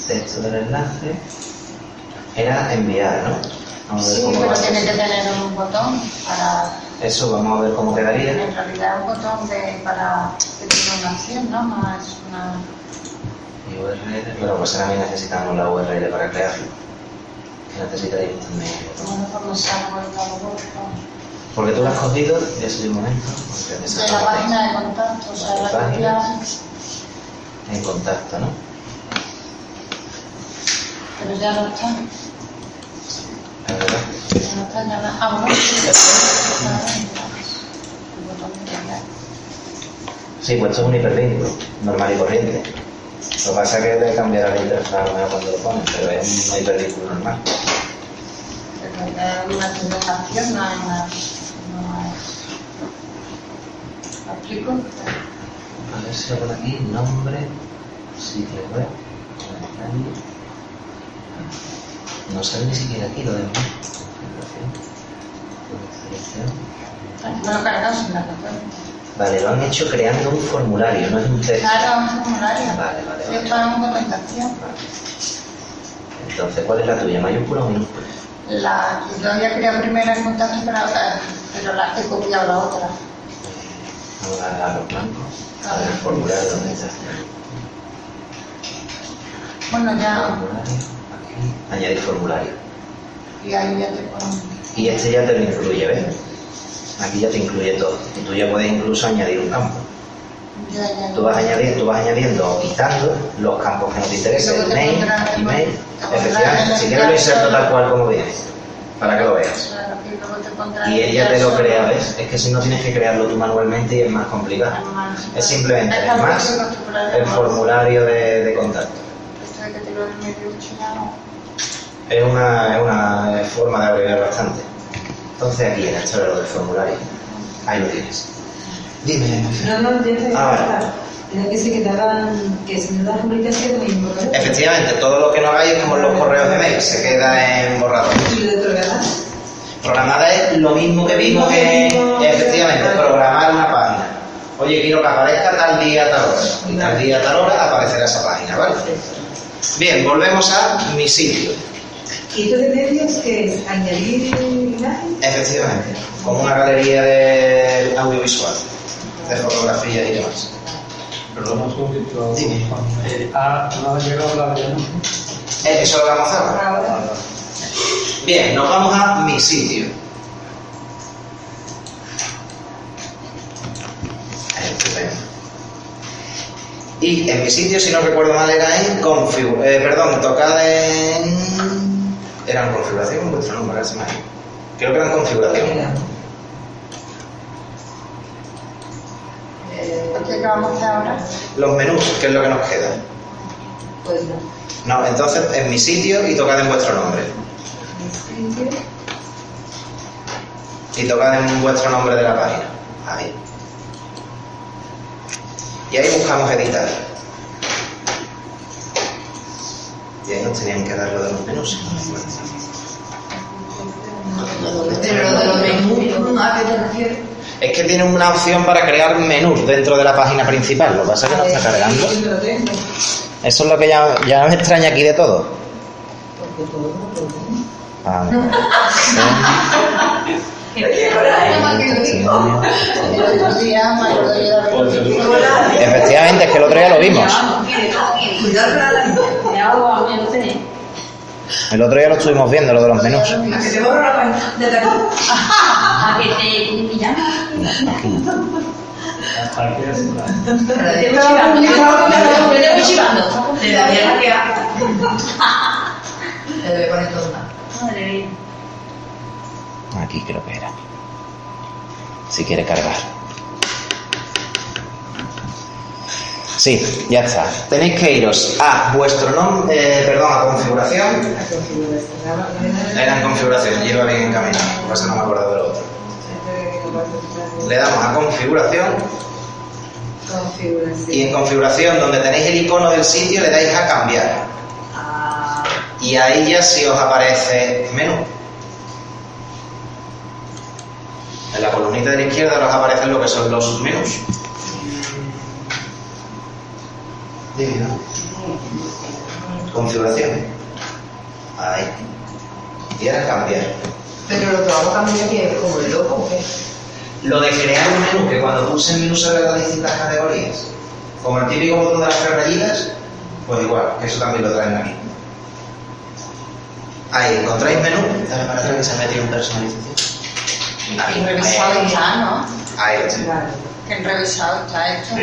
Texto del enlace era enviar, ¿no? Vamos a ver sí, cómo pero tiene que tener un botón para, Eso, vamos a ver cómo quedaría. en realidad un botón de, para que tenga una acción, ¿no? No es una... URL, pero pues también necesitamos la URL para crearlo. Que necesitaríamos también. Busco. Porque tú lo has cogido, ya es el momento. De la página de contacto, o sea, la Página. En contacto, ¿no? pero ya no está. Es verdad. Ya no está, ya no. Ah, bueno, sí. Pues esto es un hipervínculo, normal y corriente. Lo que pasa es que le cambiará la interfaz cuando lo ponen, pero es un hipervínculo normal. Pero es una conversación, no es una... No es... ¿Lo explico? A ver si pone aquí, nombre, sitio web. No sale ni siquiera aquí lo demás. Vale, lo han hecho creando un formulario, no es un texto. Claro, un formulario. Vale, vale, vale. Esto es una documentación. Entonces, ¿cuál es la tuya? ¿Mayúscula o minúscula? La, yo había creado primero el contacto, pero, eh, pero la he copiado la otra. Vamos a los blancos. A ver, el formulario, ¿dónde está? Bueno, ya. Añadir formulario. y ahí ya te. Y este ya te lo incluye, ¿ves? Aquí ya te incluye todo. Y tú ya puedes incluso añadir un campo. Ya, ya. Tú vas añadiendo, tú vas añadiendo o quitando los campos que no te interesen, Luego te mail, email, efectivamente. el Si quieres lo inserto tal cual como viene, para que lo veas. Claro, y luego te pondrá Y el ella te lo crea, ¿ves? Es que si no tienes que crearlo tú manualmente y es más complicado. Es simplemente Es más el formulario de, de contacto. Esto de que te lo. Es una, es una forma de abreviar bastante. Entonces aquí en esto era lo del formulario. Ahí lo tienes. Dime. No, no, tienes que Ah. Tienes que ser que te hagan, que si no das publicación. Efectivamente, todo lo que no hagáis es como los correos de mail, se queda en borrador. Y lo de programar. Programada es lo mismo que vimos en, efectivamente, programar una página. Oye, quiero que aparezca tal día, tal hora. Y tal día, tal hora aparecerá esa página, ¿vale? Bien, volvemos a mi sitio. ¿Y esto de medios que es añadir imagen? Efectivamente, como una galería de audiovisual, de fotografías y demás. Perdona un segundito. Dime. Eh, ah, no ha llegado la de Eh, Eso lo vamos a hacer. Bien, nos vamos a mi sitio. Y en mi sitio, si no recuerdo mal, era en configuración. Eh, perdón, tocar en. ¿Era en configuración vuestro ido. Creo que era en configuración. ¿Qué vamos a hacer ahora? Los menús, que es lo que nos queda. Pues no. No, entonces en mi sitio y tocad en vuestro nombre. Y tocad en vuestro nombre de la página. Ahí. Y ahí buscamos editar. Y ahí nos tenían que dar lo de los menús. Es que tiene una opción para crear menús dentro de la página principal. Lo que pasa es que no está cargando. Eso es lo que ya, ya me extraña aquí de todo. Porque todo haber Efectivamente, es que el otro día lo vimos. El otro día lo estuvimos viendo, lo de los menús. A que te borro la. A que te Te de- de. Madre mía. Aquí creo que era. Si quiere cargar. Sí, ya está. Tenéis que iros a vuestro nombre, eh, perdón, a configuración. Era en configuración, lleva bien encaminado. Lo que pasa es que no me acuerdo del otro. Le damos a configuración Configuración. y en configuración, donde tenéis el icono del sitio, le dais a cambiar. Y ahí ya sí os aparece menú. En la columnita de la izquierda os aparecen lo que son los menús. Dime, ¿no? Configuración. Ahí. Y ahora cambiar. Pero lo que vamos a cambiar aquí es como el loco, ¿o qué? Lo de crear un menú, que cuando puse el menú se ve las distintas categorías. Como el típico botón de las rayitas, pues igual, que eso también lo traen aquí. Ahí, encontráis menú. Dale para atrás que se ha metido en personalización. Ahí, revisado ahí, ya, ¿no? ahí claro. En revisado está hecho.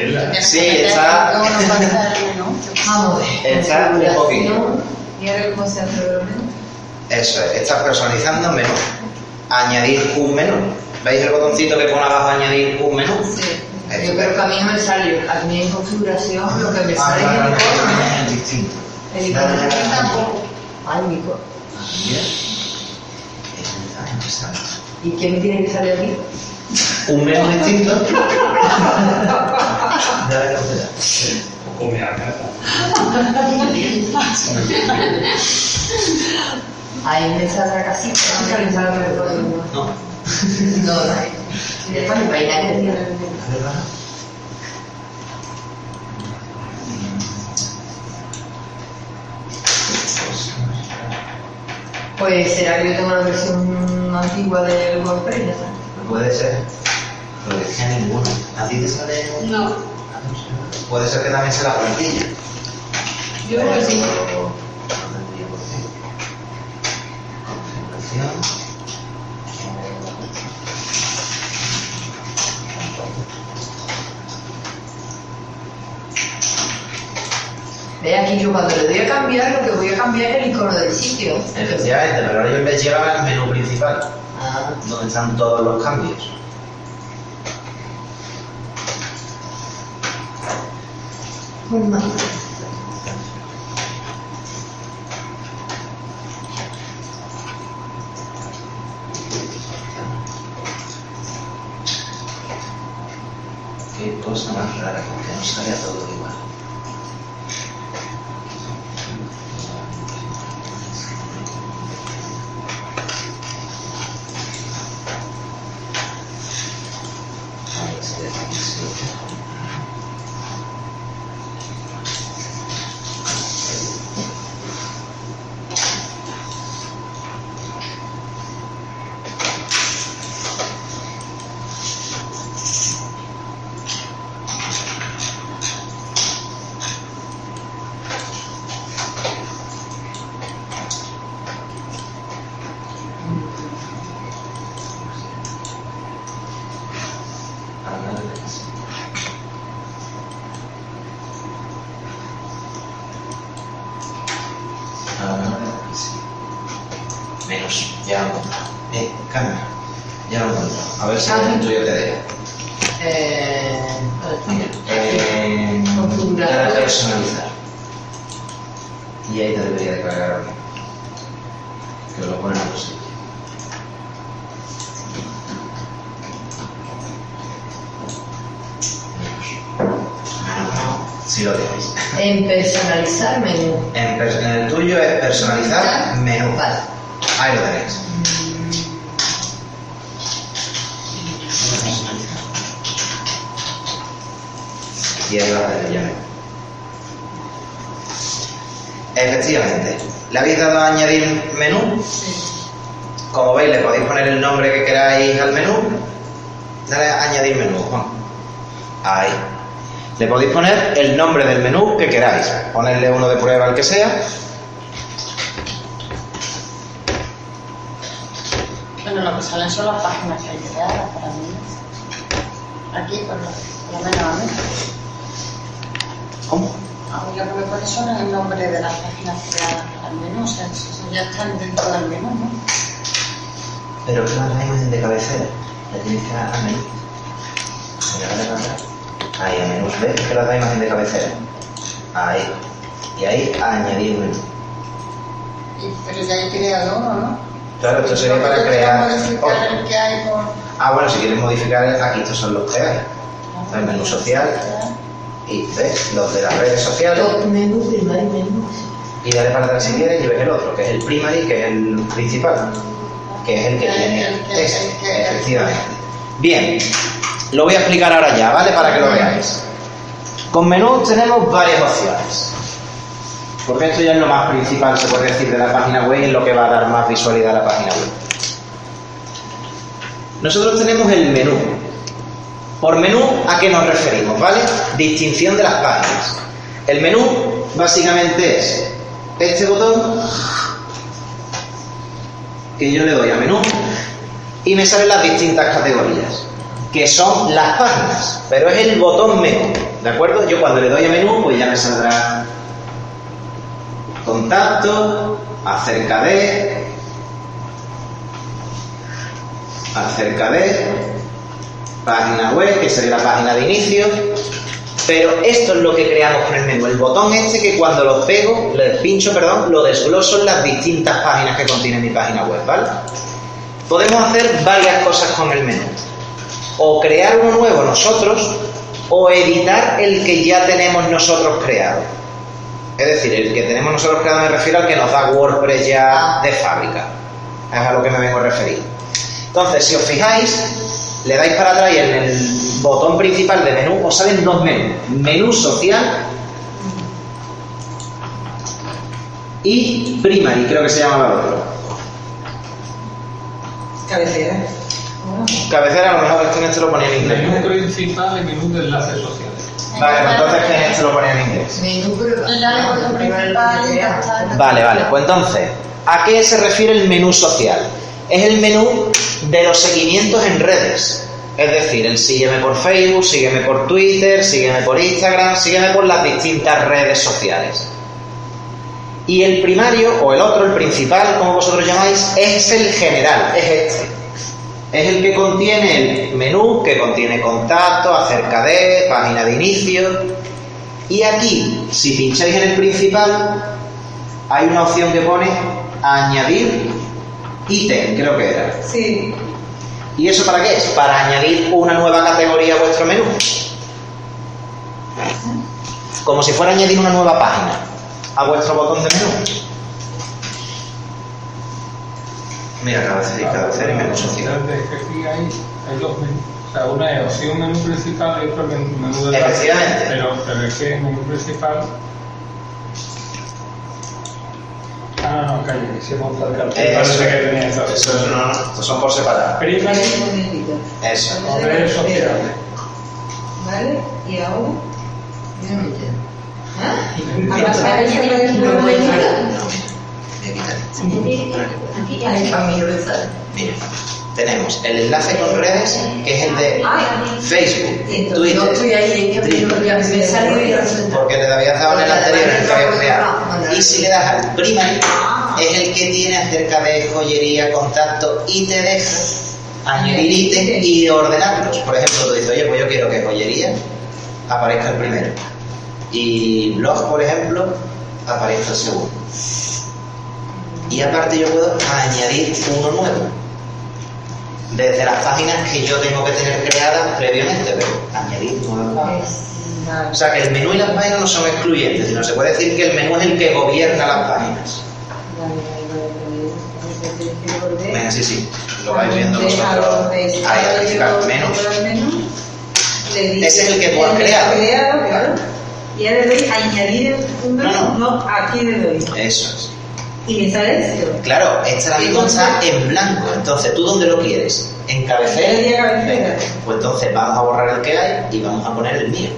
Sí, está- luego no pasa el menú. Vamos a ver. Está un poquillo. ¿Y ahora cómo se hace el menú? Eso es, estás personalizando menú. Añadir un menú. ¿Veis el botoncito que pone abajo añadir un menú? Sí. Eso. Yo creo que a mí no me sale, a mí en configuración lo que me Ah, sale es claro, el icono. es distinto. El icono Dale, dale, aquí dale. tampoco. Ay, mi ¿Y me tiene que salir aquí? Un menú distinto. Dale que te da. Come acá. Ahí me sale la casita, no me. No. No, no. Después me imagina Pues será que yo tengo la versión antigua del WordPress, ya está. No puede ser. No decía ninguno. ¿A ti te sale? No. Puede ser que también sea la plantilla. Yo creo que sí. Plantilla por sí. Configuración. Ve aquí yo cuando le doy a cambiar, lo que voy a cambiar es el icono del sitio. Efectivamente, pero ahora yo en vez de llevar al menú principal, Ah, donde están todos los cambios. pues más. Nombre del menú que queráis. Ponerle uno de prueba al que sea. Bueno, lo que salen son las páginas que hay creadas para mí. Aquí, por lo, menos a mí. ¿Cómo? A mí lo que me pone son el nombre de las páginas creadas para el menú. O sea, eso ya están dentro del menú, ¿no? Pero no la imagen de cabecera. Le tienes que dar a menú. Ahí, a menú. ¿Ves? Que la da imagen de cabecera. Ahí. Y ahí, a añadir menú. Pero ya he creado uno, ¿no? Claro, esto sería para crear. el que hay por... Ah, bueno, si quieres modificar, aquí estos son los que hay. El menú social. Y ves, los de las redes sociales. Top menú, primer menú. Y dale para atrás si quieres y ves el otro, que es el primary, que es el principal. Que es el que El- tiene el este, el efectivamente. Bien, lo voy a explicar ahora ya, ¿vale? Para que lo veáis. Con menú tenemos varias opciones. Porque esto ya es lo más principal, se puede decir, de la página web y es lo que va a dar más visualidad a la página web. Nosotros tenemos el menú. Por menú, ¿a qué nos referimos? ¿Vale? Distinción de las páginas. El menú básicamente es este botón que yo le doy a menú y me salen las distintas categorías, que son las páginas, pero es el botón menú, ¿de acuerdo? Yo cuando le doy a menú, pues ya me saldrá contacto, acerca de, acerca de, página web, que sería la página de inicio, pero esto es lo que creamos con el menú, el botón este que cuando lo pego, le pincho, perdón, lo desgloso en las distintas páginas que contiene mi página web, ¿vale? Podemos hacer varias cosas con el menú. O crear uno nuevo nosotros, o editar el que ya tenemos nosotros creado. Es decir, el que tenemos nosotros creado me refiero al que nos da WordPress ya de fábrica. Es a lo que me vengo a referir. Entonces, si os fijáis, le dais para atrás y en el botón principal de menú os salen dos menús. Menú social y primary, creo que se llama el otro. Cabecera. Cabecera, a lo mejor es que en este lo ponía en inglés. Menú principal y menú de enlaces sociales. Vale, pues entonces que en este lo ponía en inglés. Menú, principal. Vale, vale. Pues entonces, ¿a qué se refiere el menú social? Es el menú de los seguimientos en redes. Es decir, el sígueme por Facebook, sígueme por Twitter, sígueme por Instagram, sígueme por las distintas redes sociales. Y el primario, o el otro, el principal, como vosotros llamáis, es el general, es este. Es el que contiene el menú, que contiene contacto, acerca de, página de inicio. Y aquí, si pincháis en el principal, hay una opción que pone añadir ítem, creo que era. Sí. ¿Y eso para qué es? Para añadir una nueva categoría a vuestro menú. Como si fuera añadir una nueva página a vuestro botón de menú. Mira, y cabecera y menú social. Entonces, que aquí hay, dos menús. O sea, una es opción menú principal y otra menú, de. Efectivamente. Pero, pero es que el menú principal. Ah, no, calla, que hicimos el cartel. Eso, que tenía eso no, estos son por separado. Primary, Un. Eso. redes sociales. ¿Vale? ¿Y ahora? Entiendo. ¿Ah? ¿A pasar red Mira, tenemos el enlace con redes, que es el de Facebook, yo estoy Twitter, porque te habías dado en el anterior el creado. Y si le das al primary, es el que tiene acerca de joyería, contacto y te deja añadir ítems y ordenarlos. Por ejemplo, tú dices, oye, pues yo quiero que joyería aparezca el primero. Y blog, por ejemplo, aparezca el segundo. Y aparte yo puedo añadir uno nuevo. Desde las páginas que yo tengo que tener creadas previamente, pero añadir nuevas páginas. O sea que el menú y las páginas no son excluyentes, sino se puede decir que el menú es el que gobierna las páginas. Venga, sí, sí, lo vais viendo vosotros. Ahí, ahí, claro, menos. Ese es el que tú has creado. creado, claro. Y ahora le doy añadir un menú. No, No, aquí le doy. Eso es. Y me sale esto. Claro, este ahora mismo está en blanco. Entonces, ¿tú dónde lo quieres? ¿En cabecera? a cabecera. Pues entonces vamos a borrar el que hay y vamos a poner el mío,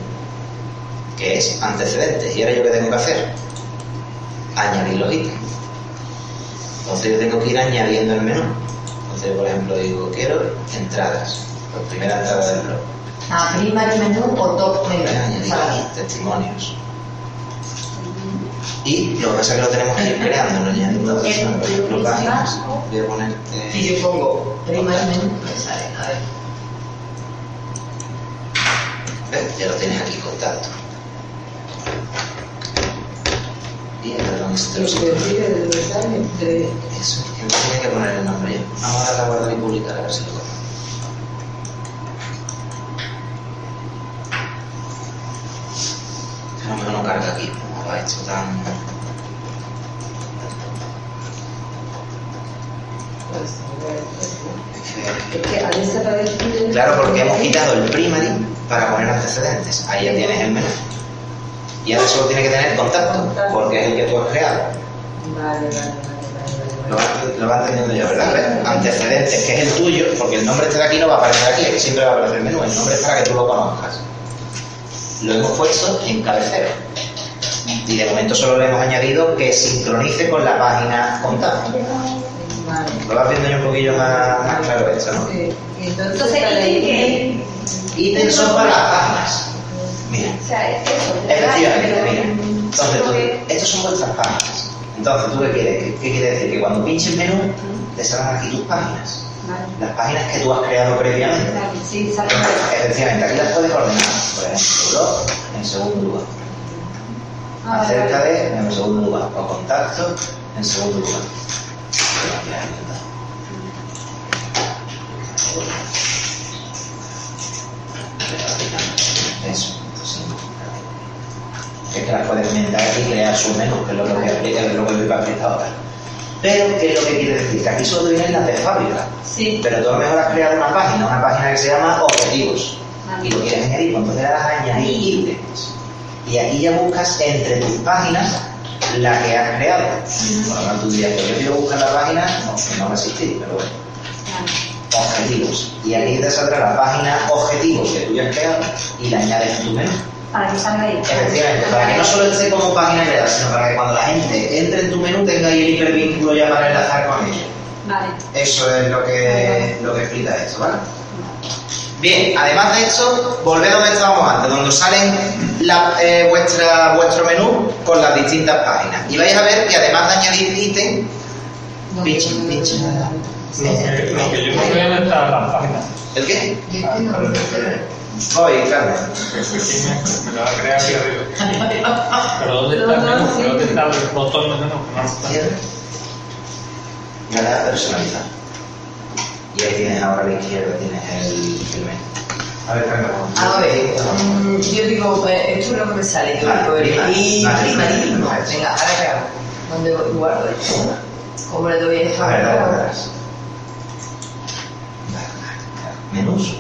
que es antecedentes. ¿Y ahora yo qué tengo que hacer? Añadir los ítems. Entonces yo tengo que ir añadiendo el menú. Entonces, por ejemplo, digo, quiero entradas. Pues primera entrada del blog. Ah, primary menú o top menú. Añadir testimonios. Y lo que pasa es que lo tenemos que ir creando, no añadiendo por ejemplo, páginas. Voy a poner. eh, Si yo pongo menú, me sale. A ver. ¿Ves? Ya lo tienes aquí, contacto. Y el perdón, este te lo decide de Eso, que tiene que poner el nombre ya. Vamos a darle a guardar y publicar a ver si lo coge. A lo mejor no carga aquí, Claro, porque hemos quitado el primary para poner antecedentes. Ahí ya tienes el menú. Y ahora solo tiene que tener contacto, porque es el que tú has creado. Vale, vale, vale, Lo vale. va, lo va entendiendo yo, ¿verdad? Antecedentes, que es el tuyo, porque el nombre este aquí no va a aparecer aquí, aquí siempre va a aparecer el menú, el nombre es para que tú lo conozcas. Lo hemos puesto en cabecera. Y de momento solo le hemos añadido que sincronice con la página contacto. Vale. Lo vas viendo ya un poquillo más, más claro esto, ¿no? Sí. Entonces, Entonces, para ¿y ir- qué? Ítems son para las páginas. Mira, O sea, es eso. efectivamente, mira. Entonces, tú, estos son vuestras páginas. Entonces, ¿tú qué quieres? ¿Qué, qué quiere decir? Que cuando pinches menú, te salen aquí tus páginas. Vale. Las páginas que tú has creado previamente. Sí. Efectivamente, aquí las puedes ordenar. Por ejemplo, blog en segundo lugar. Acerca de en segundo lugar. O contacto en segundo lugar. Eso, sí. Es que las puedes inventar aquí y crear su menú, que es lo que voy a explicar, es lo que voy a explicar ahora. Pero, ¿qué es lo que quiere decir? Que aquí solo vienen las de fábrica. Sí. Pero tú a lo mejor has creado una página, una página que se llama Objetivos. Y lo quieres añadir, entonces le das añadir. Y aquí ya buscas entre tus páginas la que has creado. Por lo tanto, tú dirías, pues yo quiero buscar la página, no, que no va a existir, pero bueno. Objetivos. Y aquí te saldrá la página objetivos que tú ya has creado y la añades en tu menú. Para que salga ahí. Efectivamente, para que no solo esté como página creada, sino para que cuando la gente entre en tu menú tenga ahí el hipervínculo ya para enlazar con ella. Vale. Eso es lo que, lo que explica esto, ¿vale? Bien, además de esto, volved donde estábamos antes, donde salen la, eh, vuestra, vuestro menú con las distintas páginas. Y vais a ver que además de añadir ítem, pinche, pinche, Lo que, lo que yo no veo no está en las páginas. ¿El qué? Es no sé. Voy, Carmen. Me lo va a crear aquí arriba. Pero ¿dónde está el menú? ¿Dónde está el botón de menú? No está. Personalizar. Y ahí tienes ahora a la izquierda, tienes el, el menú. A ver. A ver, mm, yo digo, pues, esto es lo que me sale. Yo digo, Vale, primarismo. prima. Venga, ahora qué hago. ¿Dónde guardo esto? ¿Cómo le doy esto? A ver, dale atrás. Menús.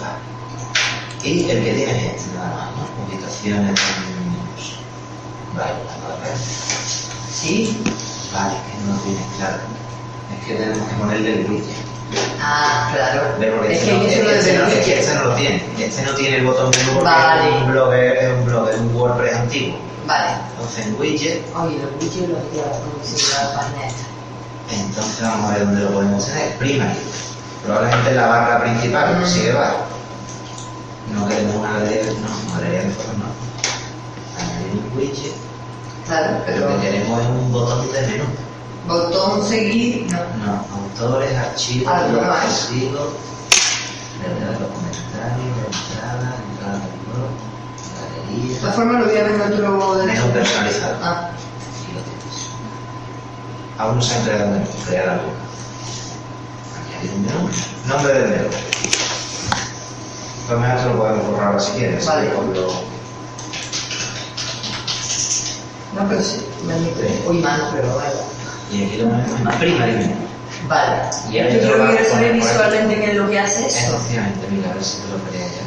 Vale. Y el que tienes este, nada más, ¿no? Ubicaciones en menús. Vale, a ver. Sí. Vale, que no tienes claro. Que tenemos que ponerle el widget. Ah, claro. Porque Es este, que no, este, no, de es que este no lo tiene. Este no tiene el botón menú porque Vale. es un blogger, es un blogger, un WordPress antiguo. Vale. Entonces en widget, Oye, los bichos los voy a producir la página esta. entonces vamos a ver dónde lo podemos tener. Primary. Probablemente en la barra principal, Mm. sigue barra. No queremos una galería, no, galería de fotos no. Añadir un widget, Claro, pero pero lo que queremos es un botón de menú. Botón seguir, no. No, autores, archivos, más. archivos, verdad, los comentarios, entrada, entrada del blog, De galería. esta forma lo voy a ver en otro de Menú personalizado. Ah, Aquí lo tienes. Aún no se ha entregado menú, crear algo. Añadir un menú. Nombre del menú. Pues mejor te lo podemos borrar ahora si quieres. Vale. Lo- no, pero sí, me admite. Uy, mano, pero vale. Y aquí lo en primary menú. Vale. Y ahora Yo lo quiero saber visualmente qué es lo que hace eso. Efectivamente, mira, a ver si te lo quería ya.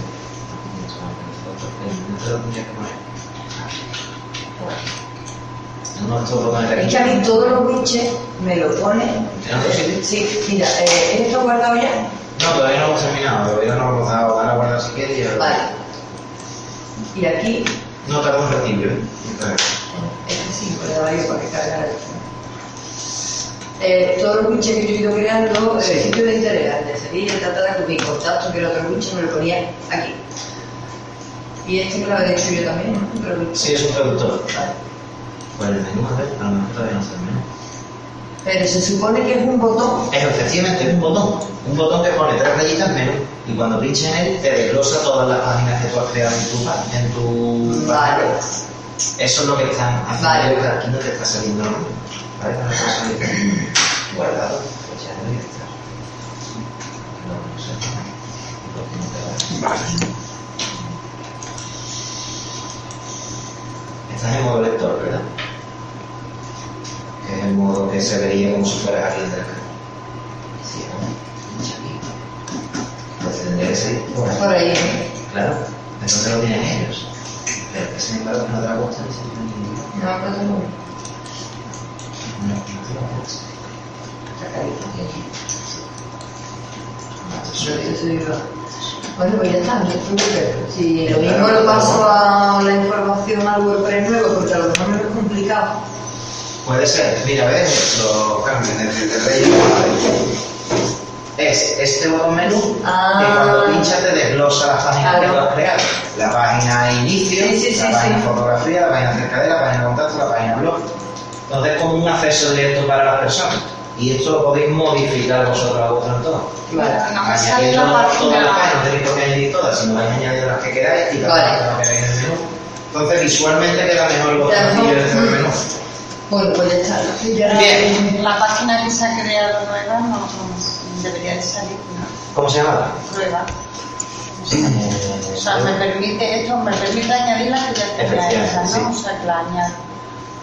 No te lo tendría que poner. No, lo Es que a mí todos los widgets me lo pone. ¿En otro sitio? Sí, mira, eh, ¿es esto guardado ya? No, todavía no hemos terminado, todavía no hemos dado, van a guardar si quieres y Vale. Y aquí, No tarda un ratillo, ¿eh? este sí, le daba yo para que cargara esto. Eh, todos los widgets que yo he ido creando, Sí. el sitio de interés, de Sevilla, tratada con mi contacto, que el otro widget me lo ponía aquí. Y este me lo había hecho yo también, ¿no? Sí, es un traductor. Vale. Pues el menú, a ver, a lo mejor todavía no está el menú. Pero se supone que es un botón. Es efectivamente es un botón, un botón que pone tres rayitas menú. Y cuando pinches en él, te desglosa todas las páginas que tú has creado en tu, en tu Vale. Eso es lo que están haciendo. Vale. Aquí no te está saliendo ¿no? ¿Vale? No te está saliendo. Guardado. Pues ya no está. No, no sé. Que dar. Vale. Estás en modo lector, ¿verdad? Que es el modo que se vería como si fueras alguien de acá. Sí, ¿no? Pues tendría que ser por ahí. Por ahí. Claro, entonces lo tienen ellos. Pero que sin embargo no te la gusta ni siquiera ni- No, pero no. No, no te la gusta. Está carito aquí, aquí. Yo eso digo. Bueno, pues ya está. Si lo mismo lo paso a la información al WordPress nuevo, porque a lo mejor no es complicado. Puede ser, mira, ves, lo cambian desde el rey Es este botón menú Ah. que cuando pinchas te desglosa las páginas que tú has creado. La página inicio, Sí, sí, sí, la página fotografía, la página acerca de la página contacto, la página blog. Entonces es como un acceso directo para las personas. Y esto lo podéis modificar vosotros a vuestro entorno. Vale. No me Añadir sale la todas, todas las páginas, no tenéis por qué añadir todas, sino vais añadiendo las que queráis y las Vale. que veáis en el menú. Entonces visualmente queda mejor el botoncillo no. dentro del menú. Bueno, pues ya está. Sí, ya Bien. La página que se ha creado nueva no, no debería de salir, ¿no? ¿Cómo se llama? Prueba. Eh, O sea, me permite esto, me permite añadir la que ya tenía ¿no? sí. O sea, que la añado.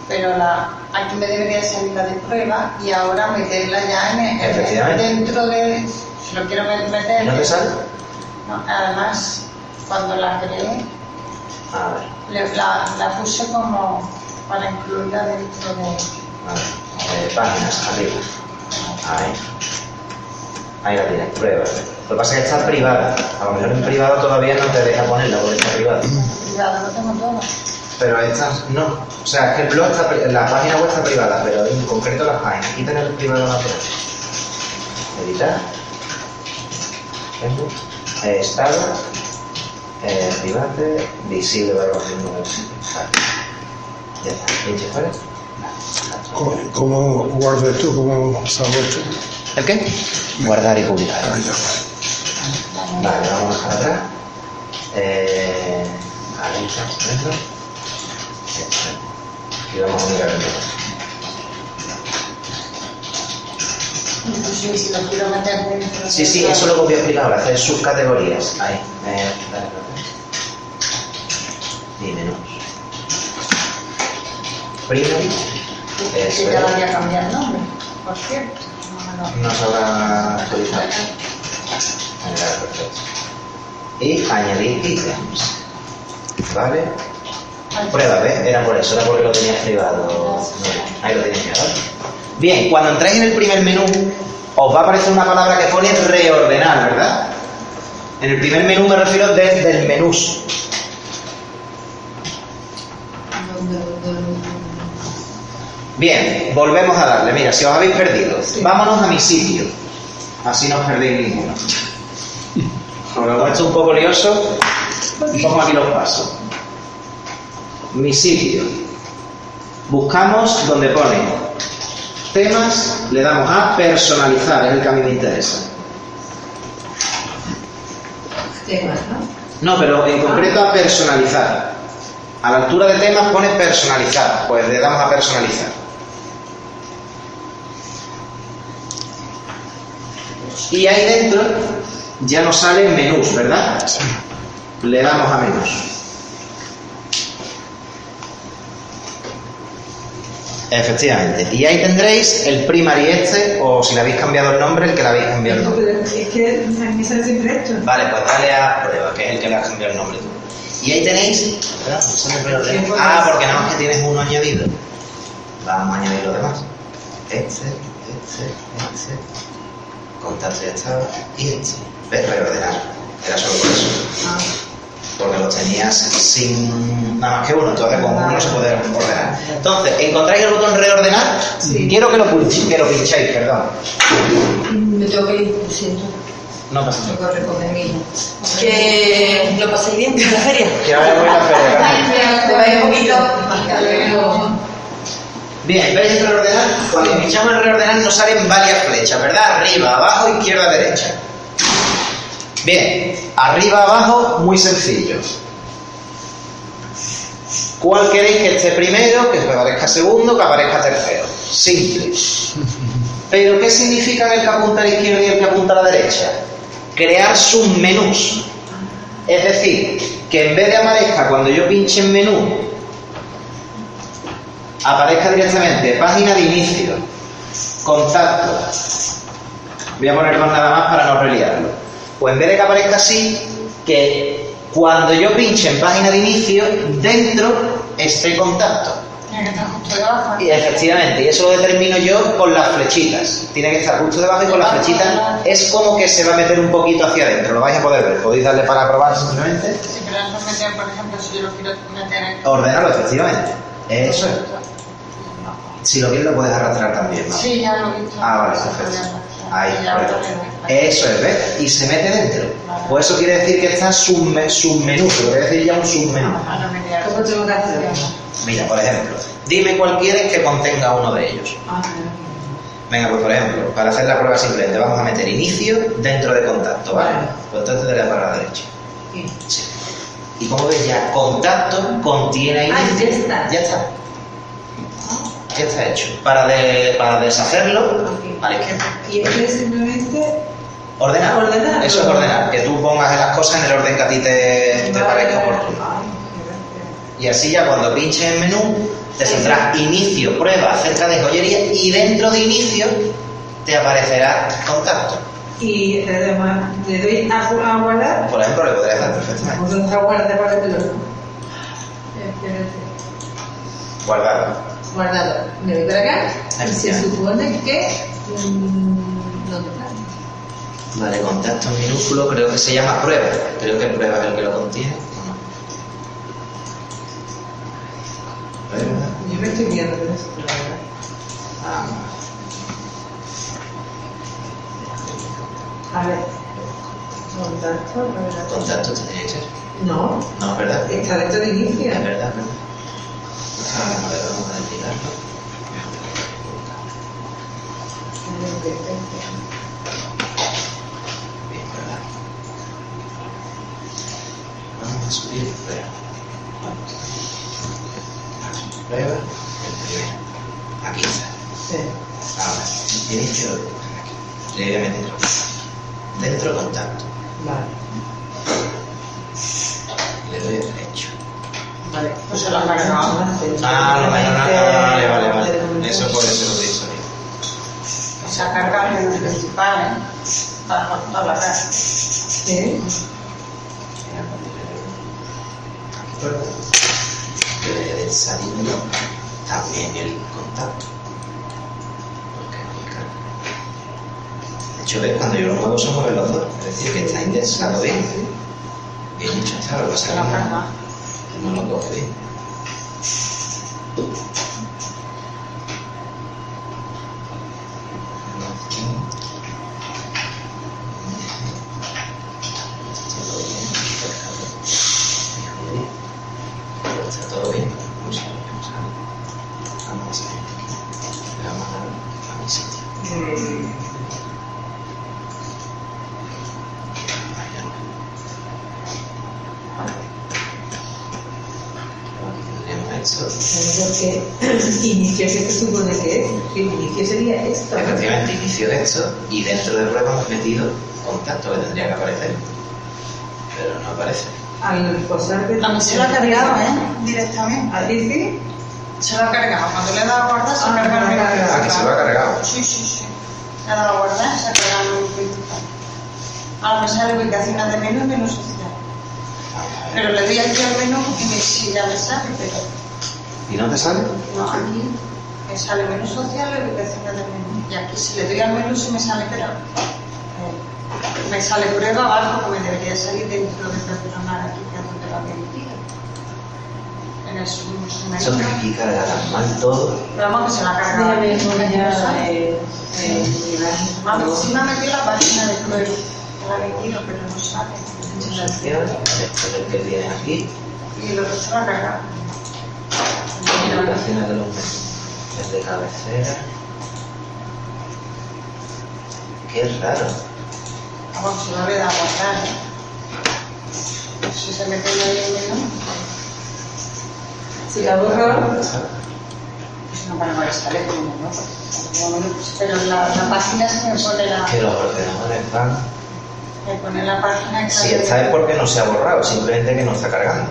Pero la, aquí me debería salir la de prueba y ahora meterla ya en el, dentro de, si lo quiero meter. ¿No te sale? No, además, cuando la creé, la, la puse como para incluirla dentro de. a ver. Eh, páginas, arriba. Ahí. Ahí la tienes, prueba. Lo que pasa es que está privada. A lo mejor en privado todavía no te deja ponerla porque está privada. Privada, lo tengo todo. Pero esta no. O sea, es que el blog está, la página web está privada, pero en concreto las páginas. Aquí tener el privado natural. Editar. Eh, estado. Eh, private. Visible para los mismos. Vale. Ya está. Pinche fuera. ¿Cómo, cómo guardo esto? ¿Cómo salgo esto? ¿El qué? Guardar y publicar. Ah. Vale, vamos a dejar atrás. Eh, ahí está, dentro. Y vamos a mirar el menú. Incluso si lo quiero meter dentro. Sí, sí, eso lo voy a explicar ahora, hacer subcategorías. Ahí, eh, dale, dale. Y menús. Primary, Que eso ya es. vaya a cambiar el nombre, por cierto. No lo- se habrá actualizado. Perfecto. Y añadir ítems. ¿Vale? Prueba, ¿ves? Era por eso, era porque lo tenías privado. Ahí lo ya, ¿vale? Bien, cuando entráis en el primer menú, os va a aparecer una palabra que pone reordenar, ¿verdad? En el primer menú me refiero desde el menús. Bien, volvemos a darle. Mira, si os habéis perdido, vámonos a mi sitio. Así no os perdéis ninguno. Como esto es un poco lioso, pongo aquí los pasos. Mi sitio. Buscamos donde pone temas, le damos a personalizar, es el que a mí me interesa. Temas, ¿no? No, pero en concreto a personalizar. A la altura de temas pone personalizar, pues le damos a personalizar. Y ahí dentro ya nos salen menús, ¿verdad? Le damos a menús. Efectivamente. Y ahí tendréis el primary este, o si le habéis cambiado el nombre, el que le habéis cambiado el nombre. Es que a mí me sale siempre esto. Vale, pues dale a prueba, que es el que le has cambiado el nombre tú. Y ahí tenéis. Ah, porque nada más que tienes uno añadido. Vamos a añadir los demás. Este, este, este. Contacto ya estaba. Y este. ¿Ves? Reordenar. Era solo por eso. Porque los tenías sin nada más que uno, entonces con uno no se puede ordenar. Entonces, ¿encontráis el botón reordenar? Quiero que lo, pulch- que lo pinchéis, perdón. Me tengo que ir, lo siento. No pasa nada. Que lo paséis bien en la feria. Que vaya muy la feria. Te vais un poquito. Hasta luego. Bien, ¿veis el reordenar? Cuando pinchamos el reordenar nos salen varias flechas, ¿verdad? Arriba, abajo, izquierda, derecha. Bien, arriba, abajo, muy sencillo. ¿Cuál queréis que esté primero, que aparezca segundo, que aparezca tercero? Simple. Pero ¿qué significa el que apunta a la izquierda y el que apunta a la derecha? Crear submenús. Es decir, que en vez de aparezca cuando yo pinche en menú, aparezca directamente página de inicio, contacto. Voy a poner dos nada más para no reliarlo. O en vez de que aparezca así, que cuando yo pinche en página de inicio, dentro esté contacto. Tiene que estar justo debajo. Y efectivamente, y eso lo determino yo con las flechitas. Tiene que estar justo debajo y con las flechitas es como que se va a meter un poquito hacia adentro. Lo vais a poder ver. Podéis darle para probar simplemente. Si quieres meter, por ejemplo, si yo lo quiero meter en... Ordenarlo, efectivamente. Eso es. Si lo quieres lo puedes arrastrar también. ¿no? Sí, ya lo he visto. Ah, vale, perfecto. Ahí, correcto. Eso es, ¿ves? Y se mete dentro. Pues eso quiere decir que está subme- submenú, se podría decir ya un submenú. ¿Cómo tengo que hacer? Mira, por ejemplo, dime cuál quieres que contenga uno de ellos. Ah, Venga, pues por ejemplo, para hacer la prueba simplemente vamos a meter inicio dentro de contacto, ¿vale? Pues entonces de la para la derecha. Sí. Y como ves ya, contacto contiene Ah, inicio. ya está. Ya está. Ya está hecho. Para, de- para deshacerlo, Y este es simplemente Ordenar. Ordenar. Eso es ordenar. Que tú pongas las cosas en el orden que a ti te, te parezca oportuno. Y así ya cuando pinches en menú, te saldrá inicio, prueba acerca de joyería y dentro de inicio te aparecerá contacto. Y además le doy a, guardar. Por ejemplo, le podrías dar perfectamente. Entonces guardar para el teléfono. Guardado. Guardado. Me voy para acá. Y se supone que. ¿Dónde está? Vale, contacto minúsculo creo que se llama prueba. Creo que prueba es el que lo contiene. ¿o no? Prueba. Yo me estoy viendo de eso, la verdad. Ah, A ver. Contacto, revelación. contacto tendría que ser. No, No, es verdad. está dentro de inicio. Es verdad, es verdad. Ah, a ver, vamos a mirarlo. Bien, ¿verdad? Vamos a subir prueba. Prueba. Aquí está. Ahora, inicio. Le voy a meter dentro contacto. Vale. Le doy a derecho. Vale. Pues se lo ha cargado. Ah, no, vale, vale, vale, vale. Eso puede ser lo bien. Se ha cargado el menú principal, ¿eh? Para cortar la cara. Sí. Debe de salir también el contacto. De hecho, ves, cuando yo lo muevo se mueven los dos. Es decir, que está indexado bien. Bien hecho, está lo que pasa es que no lo coge bien. Aquí. Todo bien, perfecto. Está todo bien. Vamos a ver, vamos a ver. Vamos a ver. Vamos a ver a mi sitio. Tendríamos esto. Porque inicio, ¿qué se supone que es? Que inicio sería esto. ¿no? Efectivamente, de esto y dentro de prueba hemos metido contacto que tendría que aparecer. Pero no aparece. Al posar de A mí se lo ha cargado, ¿eh? Directamente. ¿A ti sí? Se lo ha cargado. Cuando le he dado a guardar, se Ah, lo ha cargado. Ah, que se lo ha cargado. Sí, sí, sí. Le he dado a guardar, se ha cargado el. Ahora me sale ubicación de menú y menú social. Pero le doy aquí al menú y me, sí, ya me sale, pero ¿Y no te sale? no, aquí me sale menú social y ubicación del menú. Y aquí si le doy al menú sí me sale, pero eh, me sale prueba abajo que me debería salir dentro de personal aquí, que es donde lo había metido. En el su- su menú. Eso que aquí carga tan mal todo. Pero vamos que se la ya sale. eh, eh, imagen. Vamos, sí me ha metido la página de prueba. La he metido, pero no sale. Que tiene aquí. Y el otro se lo ha cargado. Indicaciones de los menús. El de cabecera. Qué raro. Vamos, se lo había dado a guardar. ¿eh? Si se mete en el menú, Si la borro, pues no para no le porque como menú, pues, Pero la, la página se me pone la, Que los ordenadores van. me pone la página que Si esta es porque no se ha borrado, simplemente que no está cargando.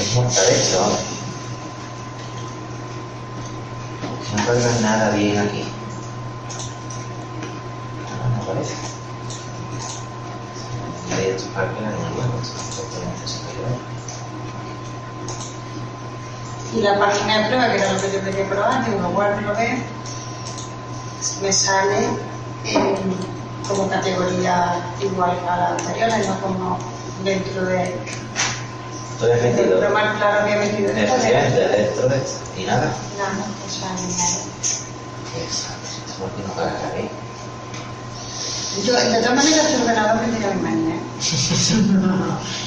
Es muerta de hecho, vamos. No carga nada bien aquí. No, no aparece. Yo. Y la página de prueba, que era lo que yo quería probar, digo, guardo lo veo, me sale como categoría igual a la anterior, no como dentro de... Metido. Pero más claro había metido esto de... Efectivamente, dentro de esto. Y nada. Nada, o sea, ni nada. Exacto. ¿Por qué no carga ahí? Yo, de todas maneras, este ordenador mi mañana.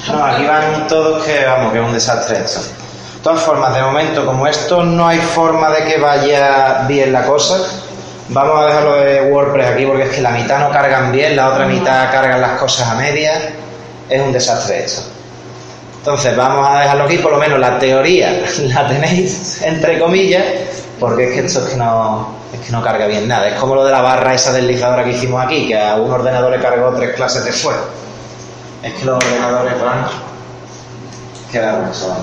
No, aquí van todos que, vamos, que es un desastre esto. De todas formas, de momento, como esto no hay forma de que vaya bien la cosa, vamos a dejarlo de WordPress aquí porque es que la mitad no cargan bien, la otra mitad cargan las cosas a medias. Es un desastre esto. Entonces, vamos a dejarlo aquí, por lo menos la teoría la tenéis entre comillas, porque es que esto es que no, es que no carga bien nada. Es como lo de la barra esa deslizadora que hicimos aquí, que a un ordenador le cargó tres clases de fuego. Es que los ordenadores van Queda con eso.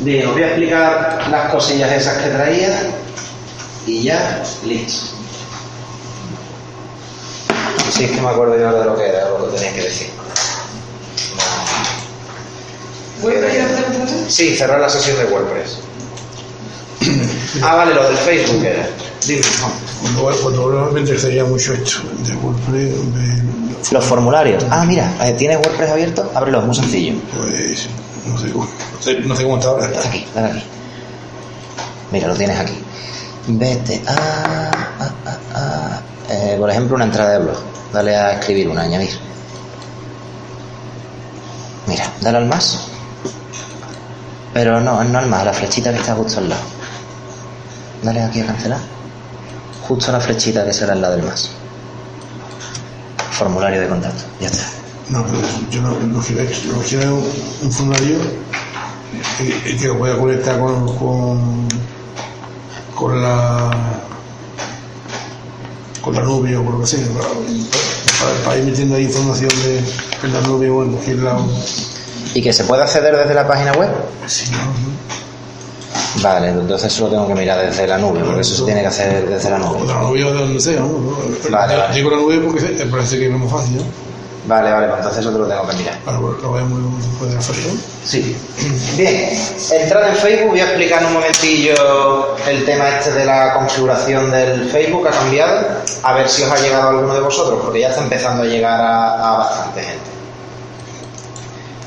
Bien, os voy a explicar las cosillas esas que traía y ya, listo. Sí, es que me acuerdo yo de lo que era, lo que tenía que decir. Sí, cerrar la sesión de WordPress. Ah, vale, lo del Facebook era. Dime, Juan. Cuando, cuando me interesaría mucho esto de WordPress, Los formularios. Ah, mira, eh, ¿tienes WordPress abierto? Ábrelo, es muy sencillo. pues no sé cómo, no sé, no sé cómo está ahora. Dale aquí, dale aquí. Mira, lo tienes aquí. Vete a... a- a- a- eh, por ejemplo, una entrada de blog. Dale a escribir una, añadir. Mira, dale al más. Pero no, no al más, la flechita que está justo al lado. Dale aquí a cancelar. Justo la flechita que será al lado del más. Formulario de contacto. Ya está. No, pero yo no, que lo que quiero es un, formulario y, que lo pueda conectar con, con, con la con la nube o con lo que sea, para, ir metiendo ahí información de, en la nube o en cualquier lado. ¿Y que se puede acceder desde la página web? Sí, ¿no? Vale, entonces eso lo tengo que mirar desde la nube, porque eso se tiene que hacer desde la nube. la nube o de donde sea, ¿no? Vale, vale. Digo la nube porque parece que es más fácil, ¿no? Vale, vale, pues entonces eso te lo tengo que mirar. Para lo vemos después de sesión. Sí. Bien, entrada en Facebook, voy a explicar en un momentillo el tema este de la configuración del Facebook, ha cambiado, a ver si os ha llegado a alguno de vosotros, porque ya está empezando a llegar a, a bastante gente.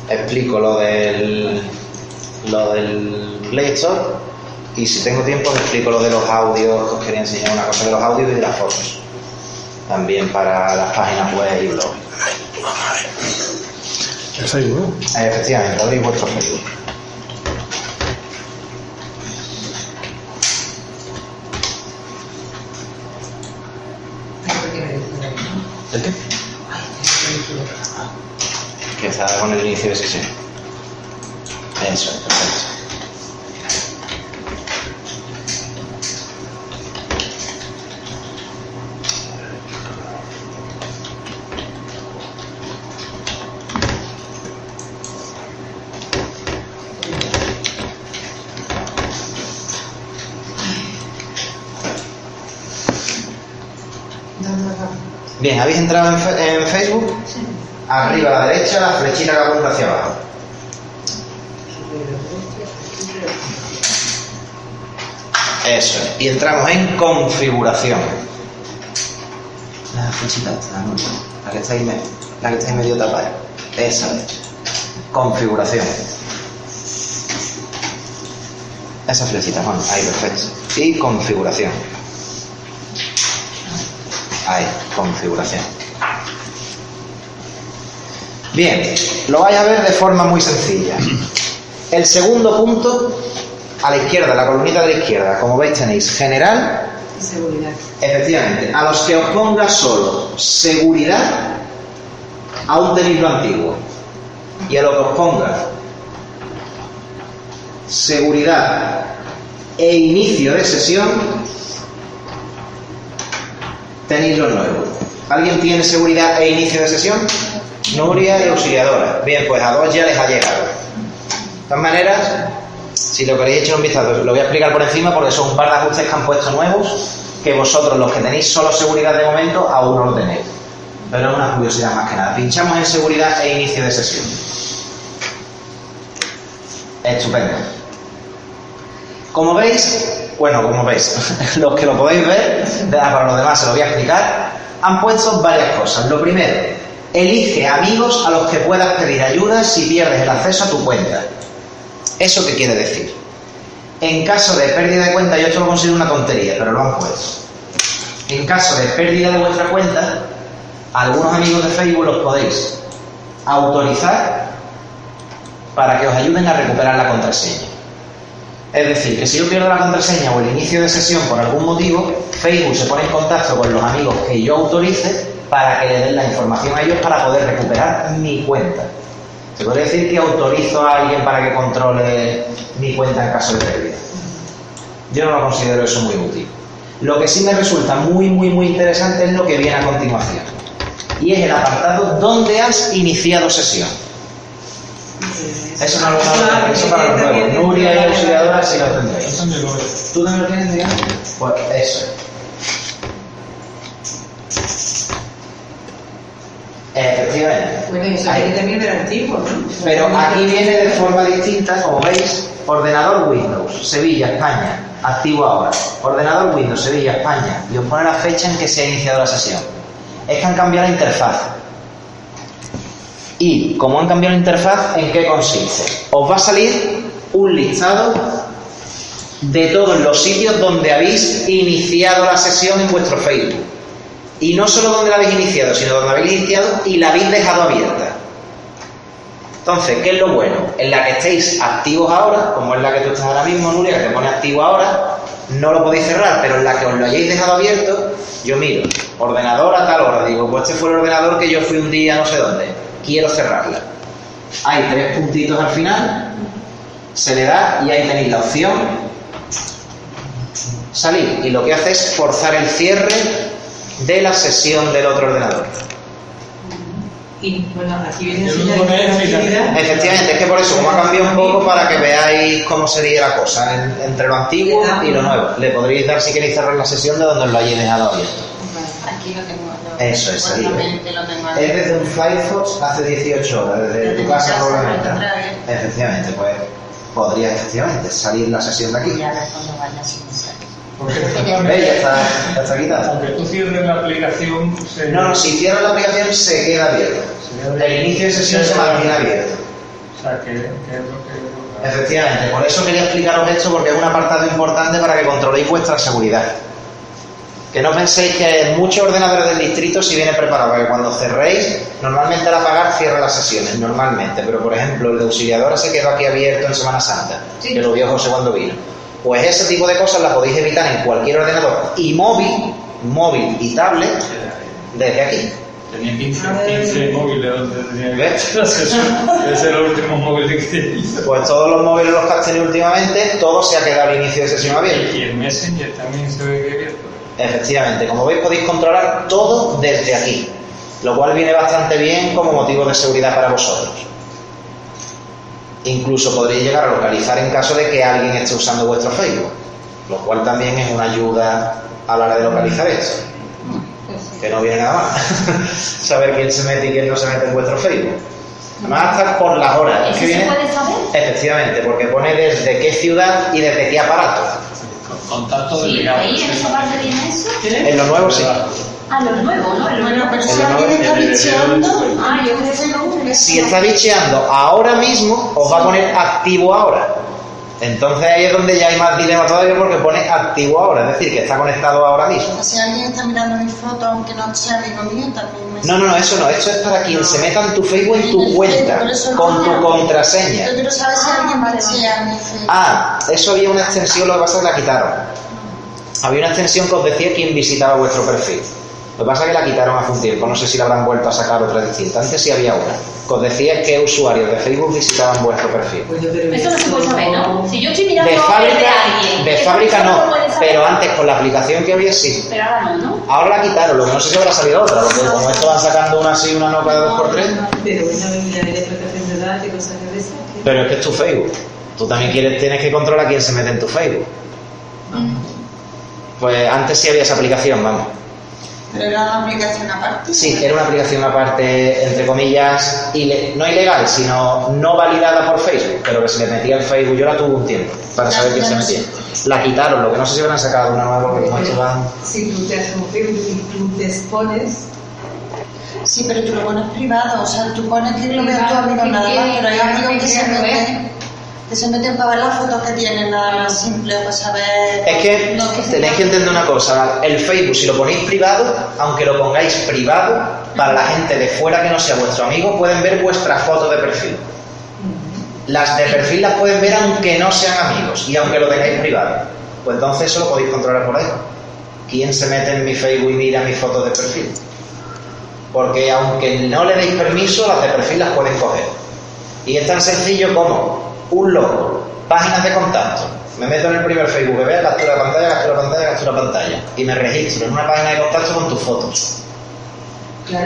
Explico lo del, lo del Play Store y si tengo tiempo os explico lo de los audios, os quería enseñar una cosa de los audios y de las fotos. También para las páginas web y blogs. El Facebook, ¿no? Eh, Efectivamente, abrir vuestro Facebook. ¿El qué? Está con el inicio de sesión. Eso es, perfecto. Bien, ¿habéis entrado en, en Facebook? Arriba a la derecha, la flechita que apunta hacia abajo. Eso es. Y entramos en configuración. La flechita esta, ¿no? La que está ahí, la que está ahí medio tapada. Esa es. Configuración. Esa flechita, bueno, ahí perfecto. Y configuración. Ahí, configuración. Bien, lo vais a ver de forma muy sencilla. El segundo punto, a la izquierda, la columnita de la izquierda, como veis tenéis general, Seguridad. efectivamente, a los que os ponga solo seguridad, aún tenéis lo antiguo. Y a lo que os ponga seguridad e inicio de sesión, tenéis lo nuevo. ¿Alguien tiene seguridad e inicio de sesión? Nuria y auxiliadora. Bien, pues a dos ya les ha llegado. De todas maneras, si lo queréis echar un vistazo, lo voy a explicar por encima porque son un par de ajustes que han puesto nuevos que vosotros, los que tenéis solo seguridad de momento, aún no lo tenéis. Pero es una curiosidad más que nada. Pinchamos en seguridad e inicio de sesión. Estupendo. Como veis, bueno, como veis, los que lo podéis ver, para los demás se lo voy a explicar, han puesto varias cosas. Lo primero, elige amigos a los que puedas pedir ayuda si pierdes el acceso a tu cuenta. ¿Eso qué quiere decir? En caso de pérdida de cuenta, yo esto lo considero una tontería, pero lo han puesto. En caso de pérdida de vuestra cuenta, algunos amigos de Facebook los podéis autorizar para que os ayuden a recuperar la contraseña. Es decir, que si yo pierdo la contraseña o el inicio de sesión por algún motivo, Facebook se pone en contacto con los amigos que yo autorice para que le den la información a ellos para poder recuperar mi cuenta. Se podría decir que autorizo a alguien para que controle mi cuenta en caso de pérdida. Yo no lo considero eso muy útil. Lo que sí me resulta muy, muy, muy interesante es lo que viene a continuación. Y es el apartado donde has iniciado sesión. Eso no lo sabes, eso para los nuevos. Nuria y auxiliadora sí lo tendréis. ¿Tú también lo tienes? Pues eso Efectivamente. Bueno, eso Ahí. viene también del antiguo, ¿no? Pero aquí viene de forma distinta, como veis, ordenador Windows, Sevilla, España, activo ahora. Ordenador Windows, Sevilla, España. Y os pone la fecha en que se ha iniciado la sesión. Es que han cambiado la interfaz. Y como han cambiado la interfaz, ¿en qué consiste? Os va a salir un listado de todos los sitios donde habéis iniciado la sesión en vuestro Facebook. Y no solo donde la habéis iniciado, sino donde la habéis iniciado y la habéis dejado abierta. Entonces, ¿qué es lo bueno? En la que estéis activos ahora, como es la que tú estás ahora mismo, Nuria, que te pone activo ahora, no lo podéis cerrar, pero en la que os lo hayáis dejado abierto, yo miro, ordenador a tal hora, digo, pues este fue el ordenador que yo fui un día no sé dónde, quiero cerrarla. Hay tres puntitos al final, se le da y ahí tenéis la opción salir. Y lo que hace es forzar el cierre de la sesión del otro ordenador. Y bueno, aquí viene la. Efectivamente, es que por eso, como ha cambiado un poco, para que veáis cómo sería la cosa en- entre lo antiguo y lo nuevo. Le podréis dar si queréis cerrar la sesión de donde os lo hayáis dejado abierto. Aquí lo tengo. lo- Eso es, ahí. supuestamente lo tengo Es desde un Firefox hace 18 horas, desde Desde tu casa probablemente. Efectivamente, pues podría efectivamente salir la sesión de aquí. Y ahora cuando vaya ¿Veis? Ya está, ya está quitada. aunque tú cierres la aplicación, se... No, no, si cierras la aplicación se queda abierto. El inicio de sesión se mantiene abierto. O sea, que, que es lo que... Efectivamente, por eso quería explicaros esto porque es un apartado importante para que controléis vuestra seguridad. Que no penséis que muchos ordenadores del distrito si viene preparado, para que cuando cerréis, normalmente al apagar cierra las sesiones, normalmente, pero por ejemplo el de auxiliadora se quedó aquí abierto en Semana Santa, Sí. que lo vio José cuando vino. Pues ese tipo de cosas las podéis evitar en cualquier ordenador y móvil, móvil y tablet desde aquí. Tenía 15, 15 móviles donde tenía que. Ese era el último móvil que hice. Pues todos los móviles los que has tenido últimamente, todo se ha quedado al inicio de sesión abierto. Y el Messenger también se ve que abierto. Efectivamente, como veis podéis controlar todo desde aquí, lo cual viene bastante bien como motivo de seguridad para vosotros. Incluso podréis llegar a localizar en caso de que alguien esté usando vuestro Facebook, lo cual también es una ayuda a la hora de localizar esto, que no viene nada mal. Saber quién se mete y quién no se mete en vuestro Facebook. Además, hasta por las horas. Es ¿Eso que se viene... puede saber? Efectivamente, porque pone desde qué ciudad y desde qué aparato. Contacto Sí, delegado. ahí en esa parte viene eso. En lo nuevo sí. Ah, los nuevos, ¿no? Bueno, pero si alguien está bicheando, Ah, yo creo que no. Si está bicheando ahora mismo, os va a poner activo ahora. Entonces ahí es donde ya hay más dilema todavía porque pone activo ahora, es decir, que está conectado ahora mismo. si alguien está mirando mi foto, aunque no sea amigo mío, también me No, no, no, eso no, esto es para quien se meta en tu Facebook en tu cuenta, con tu contraseña. Yo quiero saber si alguien mi Facebook. Ah, eso había una extensión, lo que pasa es que la quitaron. Había una extensión que os decía quién visitaba vuestro perfil. Lo que pasa es que la quitaron hace un tiempo, no sé si la habrán vuelto a sacar otra distinta. Antes sí había una, que os decía qué usuarios de Facebook visitaban vuestro perfil. Pero Eso no se puede saber, ¿no? Si yo estoy mirando De fábrica, de alguien. de fábrica no, pero antes con la aplicación que había sí. Pero ahora no, ¿no? Ahora la quitaron, lo que no sé si habrá salido otra, porque como esto van sacando una así, una no cada dos por tres. Pero bueno, ya hay protección de datos y cosas de esas. que- Pero es que es tu Facebook. Tú también quieres, tienes que controlar quién se mete en tu Facebook. Pues antes sí había esa aplicación, vamos. Pero era una aplicación aparte. Sí, era una aplicación aparte, entre comillas, ile- no ilegal, sino no validada por Facebook, pero que se le metía al Facebook. Yo la tuve un tiempo para saber quién se metía. La quitaron, lo que no sé si habrán sacado una nueva porque como esto van... Si tú te haces un Facebook y tú te expones, Sí, pero tú lo pones privado, o sea, tú pones que lo veas tu amigo nada más, pero hay amigos que se meten, que se meten para ver las fotos que tienen, nada más simple, para saber... Es que No, que tenéis que entender una cosa, el Facebook si lo ponéis privado, aunque lo pongáis privado, para la gente de fuera que no sea vuestro amigo, pueden ver vuestras fotos de perfil. Las de perfil las pueden ver aunque no sean amigos y aunque lo tengáis privado. Pues entonces eso lo podéis controlar por ahí. ¿Quién se mete en mi Facebook y mira mis fotos de perfil? Porque aunque no le deis permiso, las de perfil las pueden coger. Y es tan sencillo como un logo, páginas de contacto, Me meto en el primer Facebook, vea captura de pantalla, captura pantalla, captura pantalla. Y me registro en una página de contacto con tus fotos.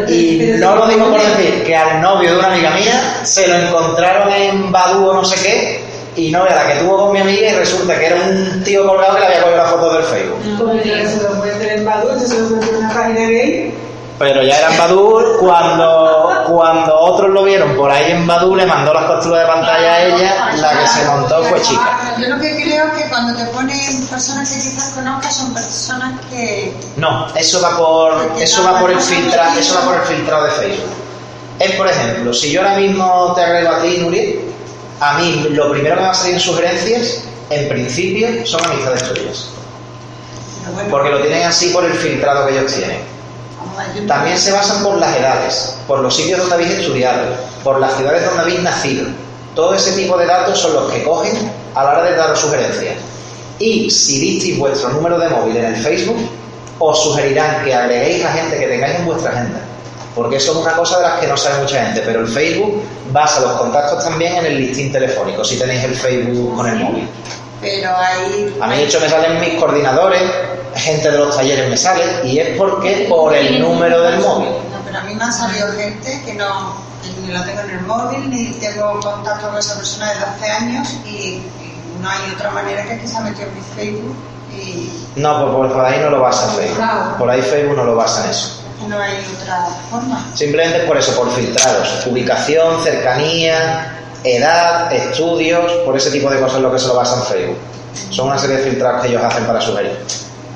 Y no lo digo por decir que al novio de una amiga mía se lo encontraron en Badu o no sé qué, y no era la que tuvo con mi amiga y resulta que era un tío colgado que le había cogido la foto del Facebook. Se lo puede en Badu, se lo puede en una página gay. Pero ya era en Badur cuando, cuando otros lo vieron por ahí en Badur, le mandó las capturas de pantalla a ella, la que se montó fue chica. Yo lo que creo es que cuando te ponen personas que quizás conozcas son personas que... No, eso va por eso va por el filtra, eso va por el filtrado de Facebook. Es por ejemplo, si yo ahora mismo te agrego a ti, Nuria, a mí lo primero que me va a salir en sugerencias, en principio, son amistades tuyas. Porque lo tienen así por el filtrado que ellos tienen. También se basan por las edades, por los sitios donde habéis estudiado, por las ciudades donde habéis nacido. Todo ese tipo de datos son los que cogen a la hora de daros sugerencias. Y si disteis vuestro número de móvil en el Facebook, os sugerirán que agreguéis a gente que tengáis en vuestra agenda. Porque eso es una cosa de las que no sabe mucha gente, pero el Facebook basa los contactos también en el listín telefónico, si tenéis el Facebook con el móvil. Pero ahí... A mí, de hecho, me salen mis coordinadores, gente de los talleres me sale, y es porque por el número del móvil. No, pero a mí me ha salido gente que no, que ni lo tengo en el móvil, ni tengo contacto con esa persona desde hace años y, y no hay otra manera que que se ha metido en mi Facebook y No, pues por, ahí no lo basa Facebook. Por ahí Facebook no lo basa en eso. no hay otra forma. Simplemente por eso, por filtrados. Ubicación, cercanía, edad, estudios, por ese tipo de cosas es lo que se lo basa en Facebook. Son una serie de filtrados que ellos hacen para sugerir.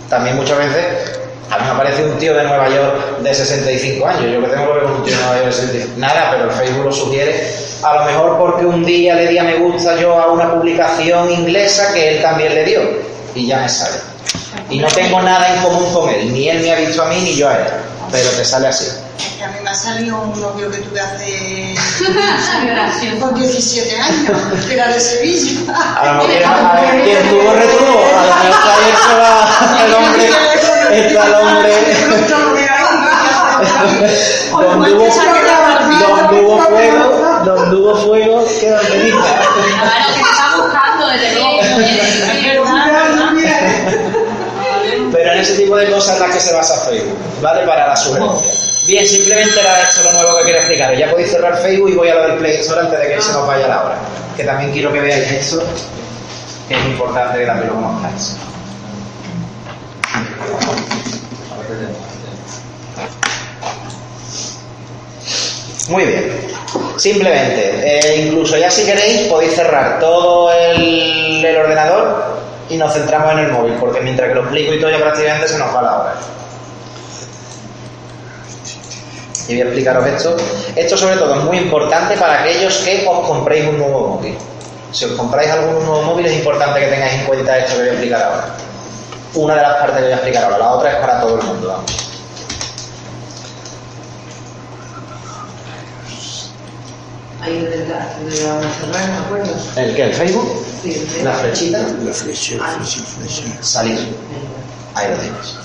También muchas veces, a mí me aparece un tío de Nueva York de 65 años. Yo que tengo que ver con un tío de Nueva York de 65 Nada, pero el Facebook lo sugiere. A lo mejor porque un día le di a me gusta yo a una publicación inglesa que él también le dio. Y ya me sale. Y no tengo nada en común con él. Ni él me ha visto a mí, ni yo a él. Pero te sale así. Es que a mí me ha salido un novio que tuve hace con 17 años, que era de Sevilla. A lo mejor a ver quién tuvo retuvo. A lo mejor ahí estaba el hombre. Está el hombre. Donde hubo, donde hubo fuego, donde hubo fuego, queda feliz. Claro, que está buscando desde luego. Pero en ese tipo de cosas es las que se basa Facebook, ¿vale? Para la sugerencia. Bien, simplemente era esto lo nuevo que quiero explicaros. Ya podéis cerrar Facebook y voy a lo del Play Store antes de que se nos vaya la hora. Que también quiero que veáis esto, que es importante que también lo conozcáis. Muy bien. Simplemente, eh, incluso ya si queréis, podéis cerrar todo el, el ordenador y nos centramos en el móvil, porque mientras que lo explico y todo ya prácticamente se nos va la hora. Y voy a explicaros esto. Esto sobre todo es muy importante para aquellos que os compréis un nuevo móvil. Si os compráis algún nuevo móvil es importante que tengáis en cuenta esto que voy a explicar ahora. Una de las partes que voy a explicar ahora, la otra es para todo el mundo. vamos. Ahí donde la- donde la vamos a cerrar, ¿me acuerdo? ¿El qué? ¿El Facebook? Sí, sí. ¿La flechita? La flecha, flecha, flecha. Salir. Ahí lo tienes.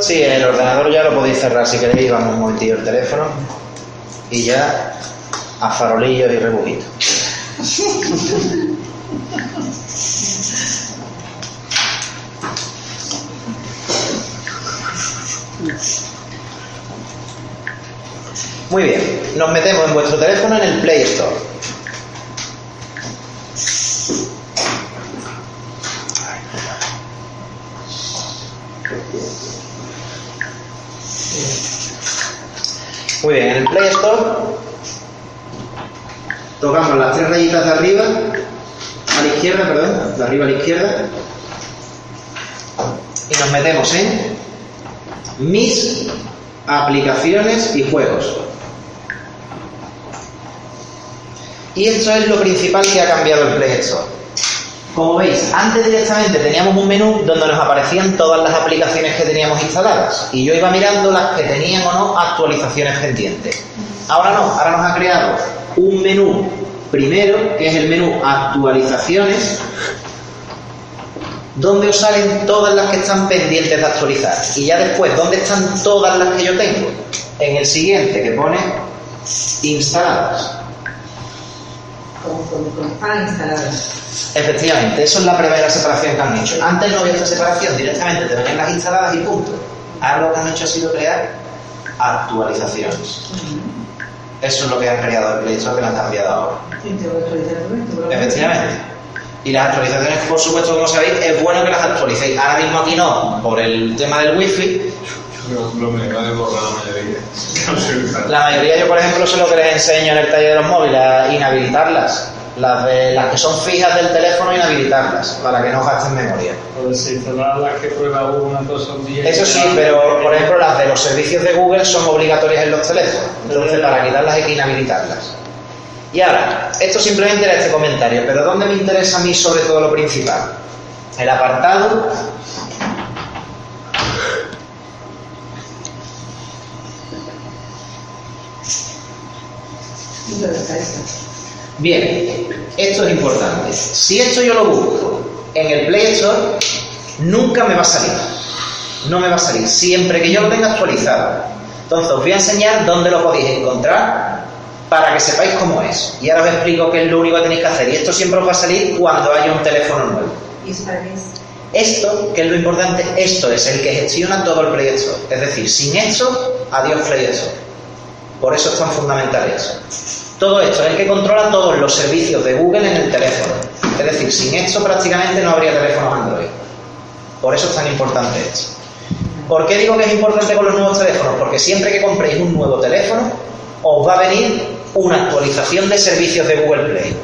Sí, el ordenador ya lo podéis cerrar si queréis, vamos un momentillo el teléfono y ya a farolillos y rebujitos. Muy bien, nos metemos en vuestro teléfono en el Play Store. Muy bien, en el Play Store tocamos las tres rayitas de arriba, a la izquierda, perdón, de arriba a la izquierda, y nos metemos en mis aplicaciones y juegos. Y esto es lo principal que ha cambiado el Play Store. Como veis, antes directamente teníamos un menú donde nos aparecían todas las aplicaciones que teníamos instaladas y yo iba mirando las que tenían o no actualizaciones pendientes. Ahora no, ahora nos ha creado un menú primero, que es el menú actualizaciones, donde os salen todas las que están pendientes de actualizar. Y ya después, ¿dónde están todas las que yo tengo? En el siguiente, que pone instaladas. Como, como, como están instaladas. Efectivamente, eso es la primera separación que han hecho. Antes no había esta separación, directamente te venían las instaladas y punto. Ahora lo que han hecho ha sido crear actualizaciones. Eso es lo que han creado el Play Store que lo han cambiado ahora. Y tengo que actualizar el pero- Efectivamente. Y las actualizaciones, por supuesto, como sabéis, es bueno que las actualicéis. Ahora mismo aquí no, por el tema del wifi. Lo me va de borrar la mayoría. La mayoría, yo por ejemplo, sé lo que les enseño en el taller de los móviles, a inhabilitarlas. Las, de, las que son fijas del teléfono, inhabilitarlas, para que no gasten memoria. O desinstalar las que prueba una cosa un día. Eso sí, pero por ejemplo las de los servicios de Google son obligatorias en los teléfonos. Entonces para quitarlas hay que inhabilitarlas. Y ahora, esto simplemente era este comentario, pero ¿dónde me interesa a mí sobre todo lo principal? El apartado Y lo descarga. Bien, esto es importante. Si esto yo lo busco en el Play Store, nunca me va a salir. No me va a salir, siempre que yo lo tenga actualizado. Entonces os voy a enseñar dónde lo podéis encontrar para que sepáis cómo es. Y ahora os explico qué es lo único que tenéis que hacer. Y esto siempre os va a salir cuando haya un teléfono nuevo. ¿Y eso para qué es? Esto, que es lo importante, esto es el que gestiona todo el Play Store. Es decir, sin esto, adiós Play Store. Por eso es tan fundamental eso. Todo esto es el que controla todos los servicios de Google en el teléfono. Es decir, sin esto prácticamente no habría teléfonos Android. Por eso es tan importante esto. ¿Por qué digo que es importante con los nuevos teléfonos? Porque siempre que compréis un nuevo teléfono, os va a venir una actualización de servicios de Google Play.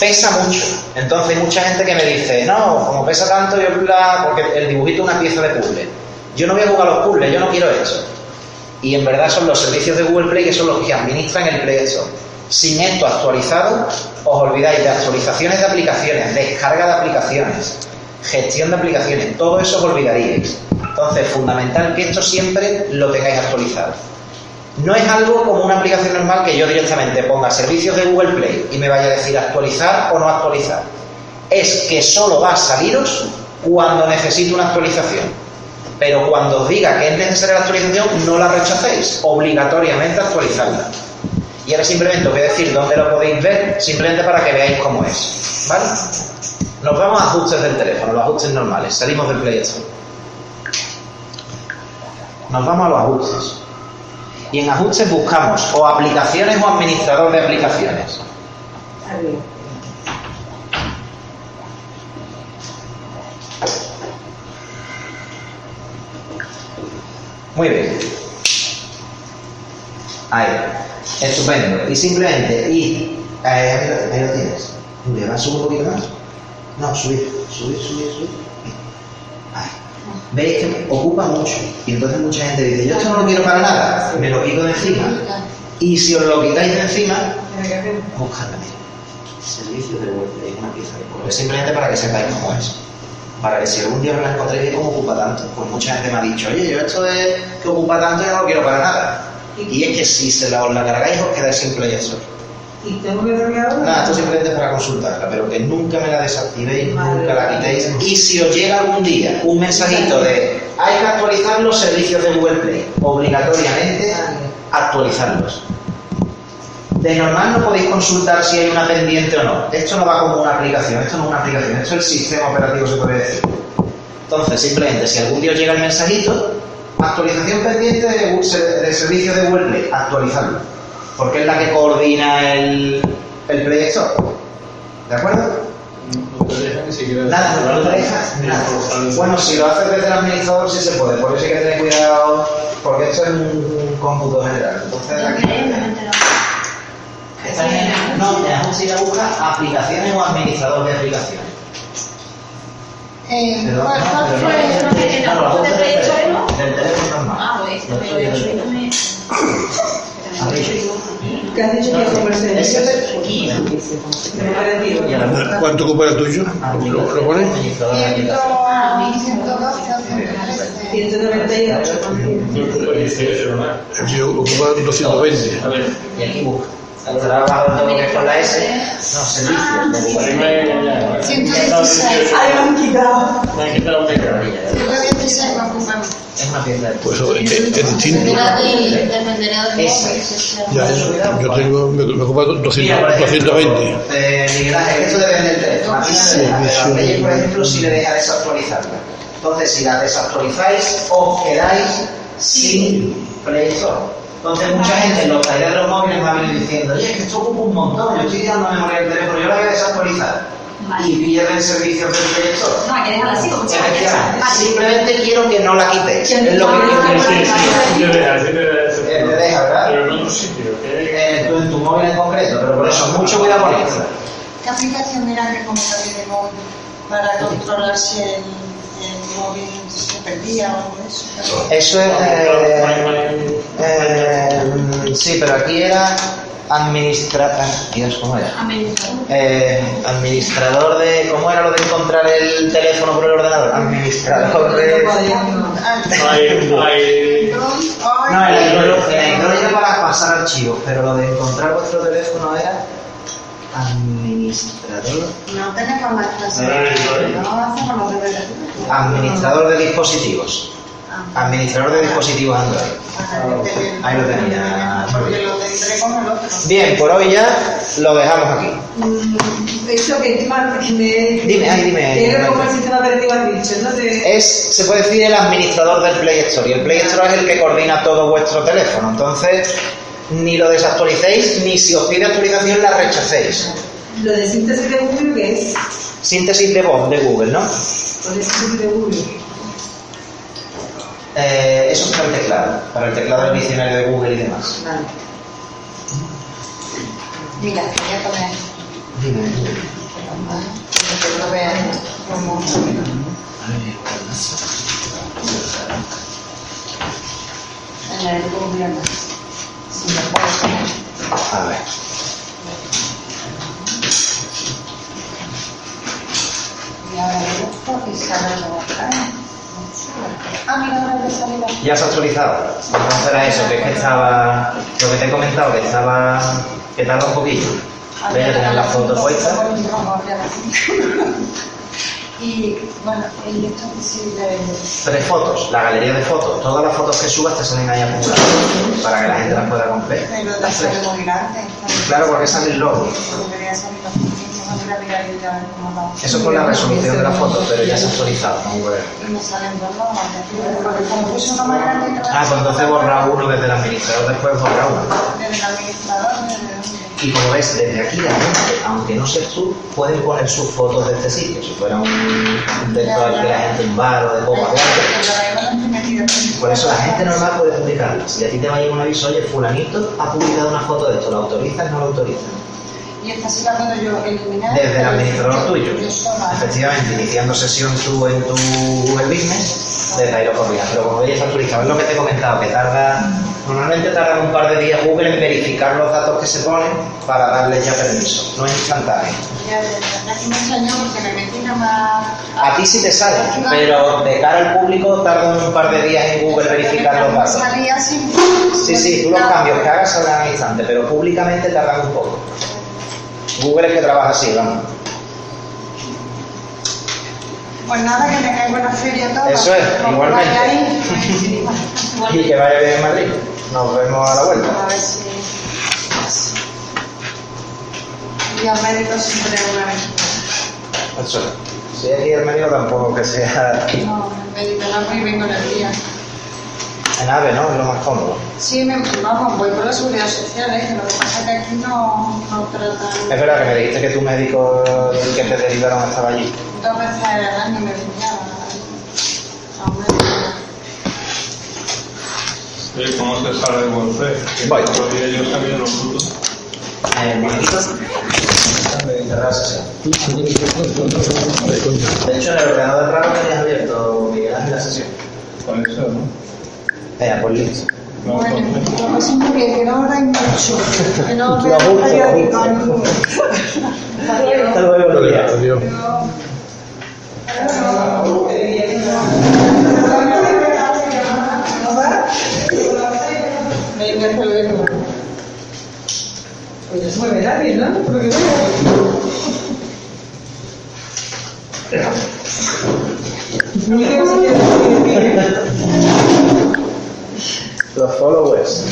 Pesa mucho. Entonces hay mucha gente que me dice, no, como pesa tanto, yo la... porque el dibujito es una pieza de puzzle. Yo no voy a jugar a los puzzles, yo no quiero eso. Y en verdad son los servicios de Google Play que son los que administran el Play. Sin esto actualizado, os olvidáis de actualizaciones de aplicaciones, descarga de aplicaciones, gestión de aplicaciones, todo eso os olvidaríais. Entonces, es fundamental que esto siempre lo tengáis actualizado. No es algo como una aplicación normal que yo directamente ponga servicios de Google Play y me vaya a decir actualizar o no actualizar. Es que solo va a saliros cuando necesite una actualización. Pero cuando os diga que es necesaria la actualización, no la rechacéis. Obligatoriamente actualizarla. Y ahora simplemente os voy a decir dónde lo podéis ver, simplemente para que veáis cómo es. ¿Vale? Nos vamos a ajustes del teléfono, los ajustes normales. Salimos del Play Store. Nos vamos a los ajustes. Y en ajustes buscamos o aplicaciones o administrador de aplicaciones. Arriba. Muy bien. Ahí. Estupendo. Y simplemente, y eh, ahí, lo- ahí lo tienes. ¿Le vas a subir un poquito más? No, subir, subir, subir, subir. Ahí. Veis que ocupa mucho. Y entonces mucha gente dice, yo esto no lo quiero para nada, me lo quito de encima. Y si os lo quitáis de encima, buscadlo. Servicio de web, es una pieza de. Simplemente para que sepáis cómo es. Para que si algún día os la encontréis y cómo ocupa tanto, pues mucha gente me ha dicho, oye, yo esto es que ocupa tanto y no lo quiero para nada. Y es que si se la, os la cargáis os quedáis sin Play Store. ¿Y tengo que darle? Nada, esto simplemente es para consultarla, pero que nunca me la desactivéis, nunca la quitéis. Y si os llega algún día un mensajito de hay que actualizar los servicios de Google Play, obligatoriamente actualizarlos. De normal no podéis consultar si hay una pendiente o no. Esto no va como una aplicación, esto no es una aplicación, esto es el sistema operativo, se puede decir. Entonces, simplemente, si algún día os llega el mensajito, actualización pendiente de, de servicios de Google Play, actualizarlo. Porque es la que coordina el, el Play Store. ¿De acuerdo? No te ni siquiera. Nada, no te deja nada. Bueno, si lo haces desde el administrador sí se puede, por eso hay que tener cuidado, porque esto es un cómputo general. Entonces aquí... Ajuste y la busca aplicaciones o administrador de aplicaciones. Eh. Ah, pues, pero yo no me... ¿Qué has dicho que es comercial? Es aquí. ¿Cuánto ocupa el tuyo? ¿Lo, lo pones? administrador de Ciento- aplicaciones. 112 o 113. 198. No ocupa 18, ¿no? El mío ocupa 220. A ver. Y aquí busca. Trabajo todo lo que es con la S. No, servicio. 116. Ahí me han quitado. Me han quitado un micro. 116 me ocupan. Es una tienda de Pues eso es, es distinto. Ya. Yo tengo, me, me ocupa 200, Mira, por ejemplo, 220. Eh, Miguel Ángel, esto depende del teléfono. A mí no me deja, pero a Reyes, por ejemplo, si le deja desactualizarla. Entonces, si la desactualizáis, os quedáis sin Play Store. Entonces, mucha gente en los talleres de los móviles me ha venido diciendo, oye, que esto ocupa un montón, yo estoy tirando memoria del teléfono, yo la voy a desactualizar. Vale. Y pierden servicios del Play Store. No, hay que dejarla así como. Simplemente quiero que no la quitéis. Es lo que quiero Sí, que sí, sí, te deja, sí te deja. Eh, te deja, ¿verdad? Pero en otro sitio, Eh, en tu móvil en concreto, pero por eso, mucho cuidado con esto. ¿Qué aplicación era que compraría de móvil para controlar si el, el móvil se perdía o algo de eso? Eso es. eh, eh, sí, pero aquí era administra... ah, Dios, ¿cómo era? Administrador. Eh, administrador de. ¿Cómo era lo de encontrar el teléfono por el ordenador? Administrador de. hay, hay, No, el Android el era para pasar archivos, pero lo de encontrar vuestro teléfono era. Administrador. No tenemos. No, los deberes. Administrador de dispositivos. Ah, Administrador de dispositivos Android. te- Ahí lo tenía. Bien, por hoy ya lo dejamos aquí. Mm, Eso que encima me... Dime, ay, dime. El sistema operativo has dicho, Es, se puede decir, el administrador del Play Store. Y el Play Store es el que coordina todo vuestro teléfono. Entonces, ni lo desactualicéis, ni si os pide actualización la rechacéis. Lo de síntesis de Google, que es? Síntesis de voz de Google, ¿no? Lo de síntesis de Google. Eh, eso es para el teclado, para el teclado del diccionario de Google y demás. Vale. Mira, voy a poner. Dime. Que lo vean como. En el Google. Poner. A ver. Ya se ha actualizado. Entonces era eso, que es que estaba. Lo que te he comentado, que estaba. que tarda un poquillo. Voy a tener la foto puesta. Y bueno, y esto de. Tres fotos, la galería de fotos. Todas las fotos que subas te salen ahí acumuladas para que la gente las pueda comprar. Pero de sale muy grande. Claro, porque sale el logo. Eso es por la resolución de la foto, pero ya se ha actualizado. Ah, pues entonces borra uno desde el administrador, después borra uno. Desde el administrador, desde dónde. Y como ves, desde aquí la gente, aunque no seas tú, pueden poner sus fotos de este sitio. Si fuera un de que la gente un bar o de poco hablando. Por eso la gente normal puede publicarlas. Si a ti te va a llegar un aviso, oye, fulanito ha publicado una foto de esto, ¿lo autorizas o no lo autorizas? Y esta la puedo yo eliminar. Desde el administrador tuyo. Efectivamente, iniciando sesión tú en tu Google Business, desde ahí lo corrías. Pero como veis, actualizado, es lo que te he comentado, que tarda, normalmente tarda un par de días Google en verificar los datos que se ponen para darles ya permiso. No es instantáneo. A ti sí te sale, pero de cara al público tarda un par de días en Google verificar los datos. Sí, sí, tú los cambios que hagas saldrán al instante, pero públicamente tardan un poco. Google es que trabaja así, vamos. Pues nada, que tengáis buena feria todos. Eso es, igualmente. Y que vaya bien en Madrid. Nos vemos a la vuelta. A ver si. Y al médico siempre una vez. Eso es. Si aquí el médico tampoco que sea No, el médico no muy vengo en el día. en ave, ¿no? Es lo más cómodo. Sí, me, vamos, voy por la seguridad social, ¿eh? lo que pasa es que aquí no, no tratan. Es verdad que me dijiste que tu médico, el que te derivaron, estaba allí. Dos veces al año me enviaban a un médico. Sí, ¿Cómo se sale de Wolfe? Yo los. Eh. De hecho, en el ordenador raro tenías abierto, Miguel Ángel, la sesión. Con eso, ¿no? Pues listo. No, Bueno, entonces, lo que pasa es que no ahora hay mucho. Que no. ninguno. Hasta luego. Venga, hasta luego. Oye, nadie, ¿no? Porque no sé qué Los followers.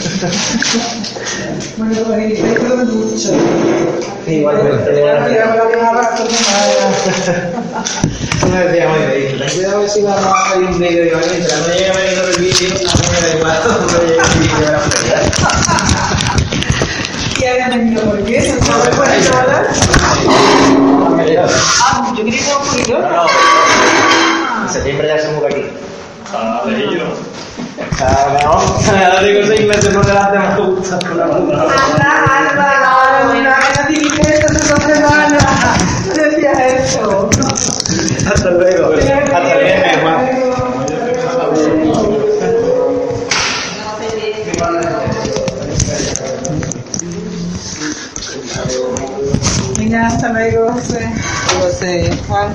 Bueno, pues creo mucho. Igualmente. Con la que me me. Ten cuidado a ver si vamos a salir un vídeo y mientras no llegue a venir el vídeo, a mí me da igual, no llegue el vídeo de la feria. Y ahora venido por qué, no sabes cuánto hablar. Ah, yo quería que era un poquito. En septiembre ya se muda aquí. Ah, leído. Ah, no, ahora digo seis meses por delante me gusta. Anda, anda, mira, que no tiene que esto hace dos semanas. Decía eso. Hasta luego. Venga, hasta luego, José. José, Juan.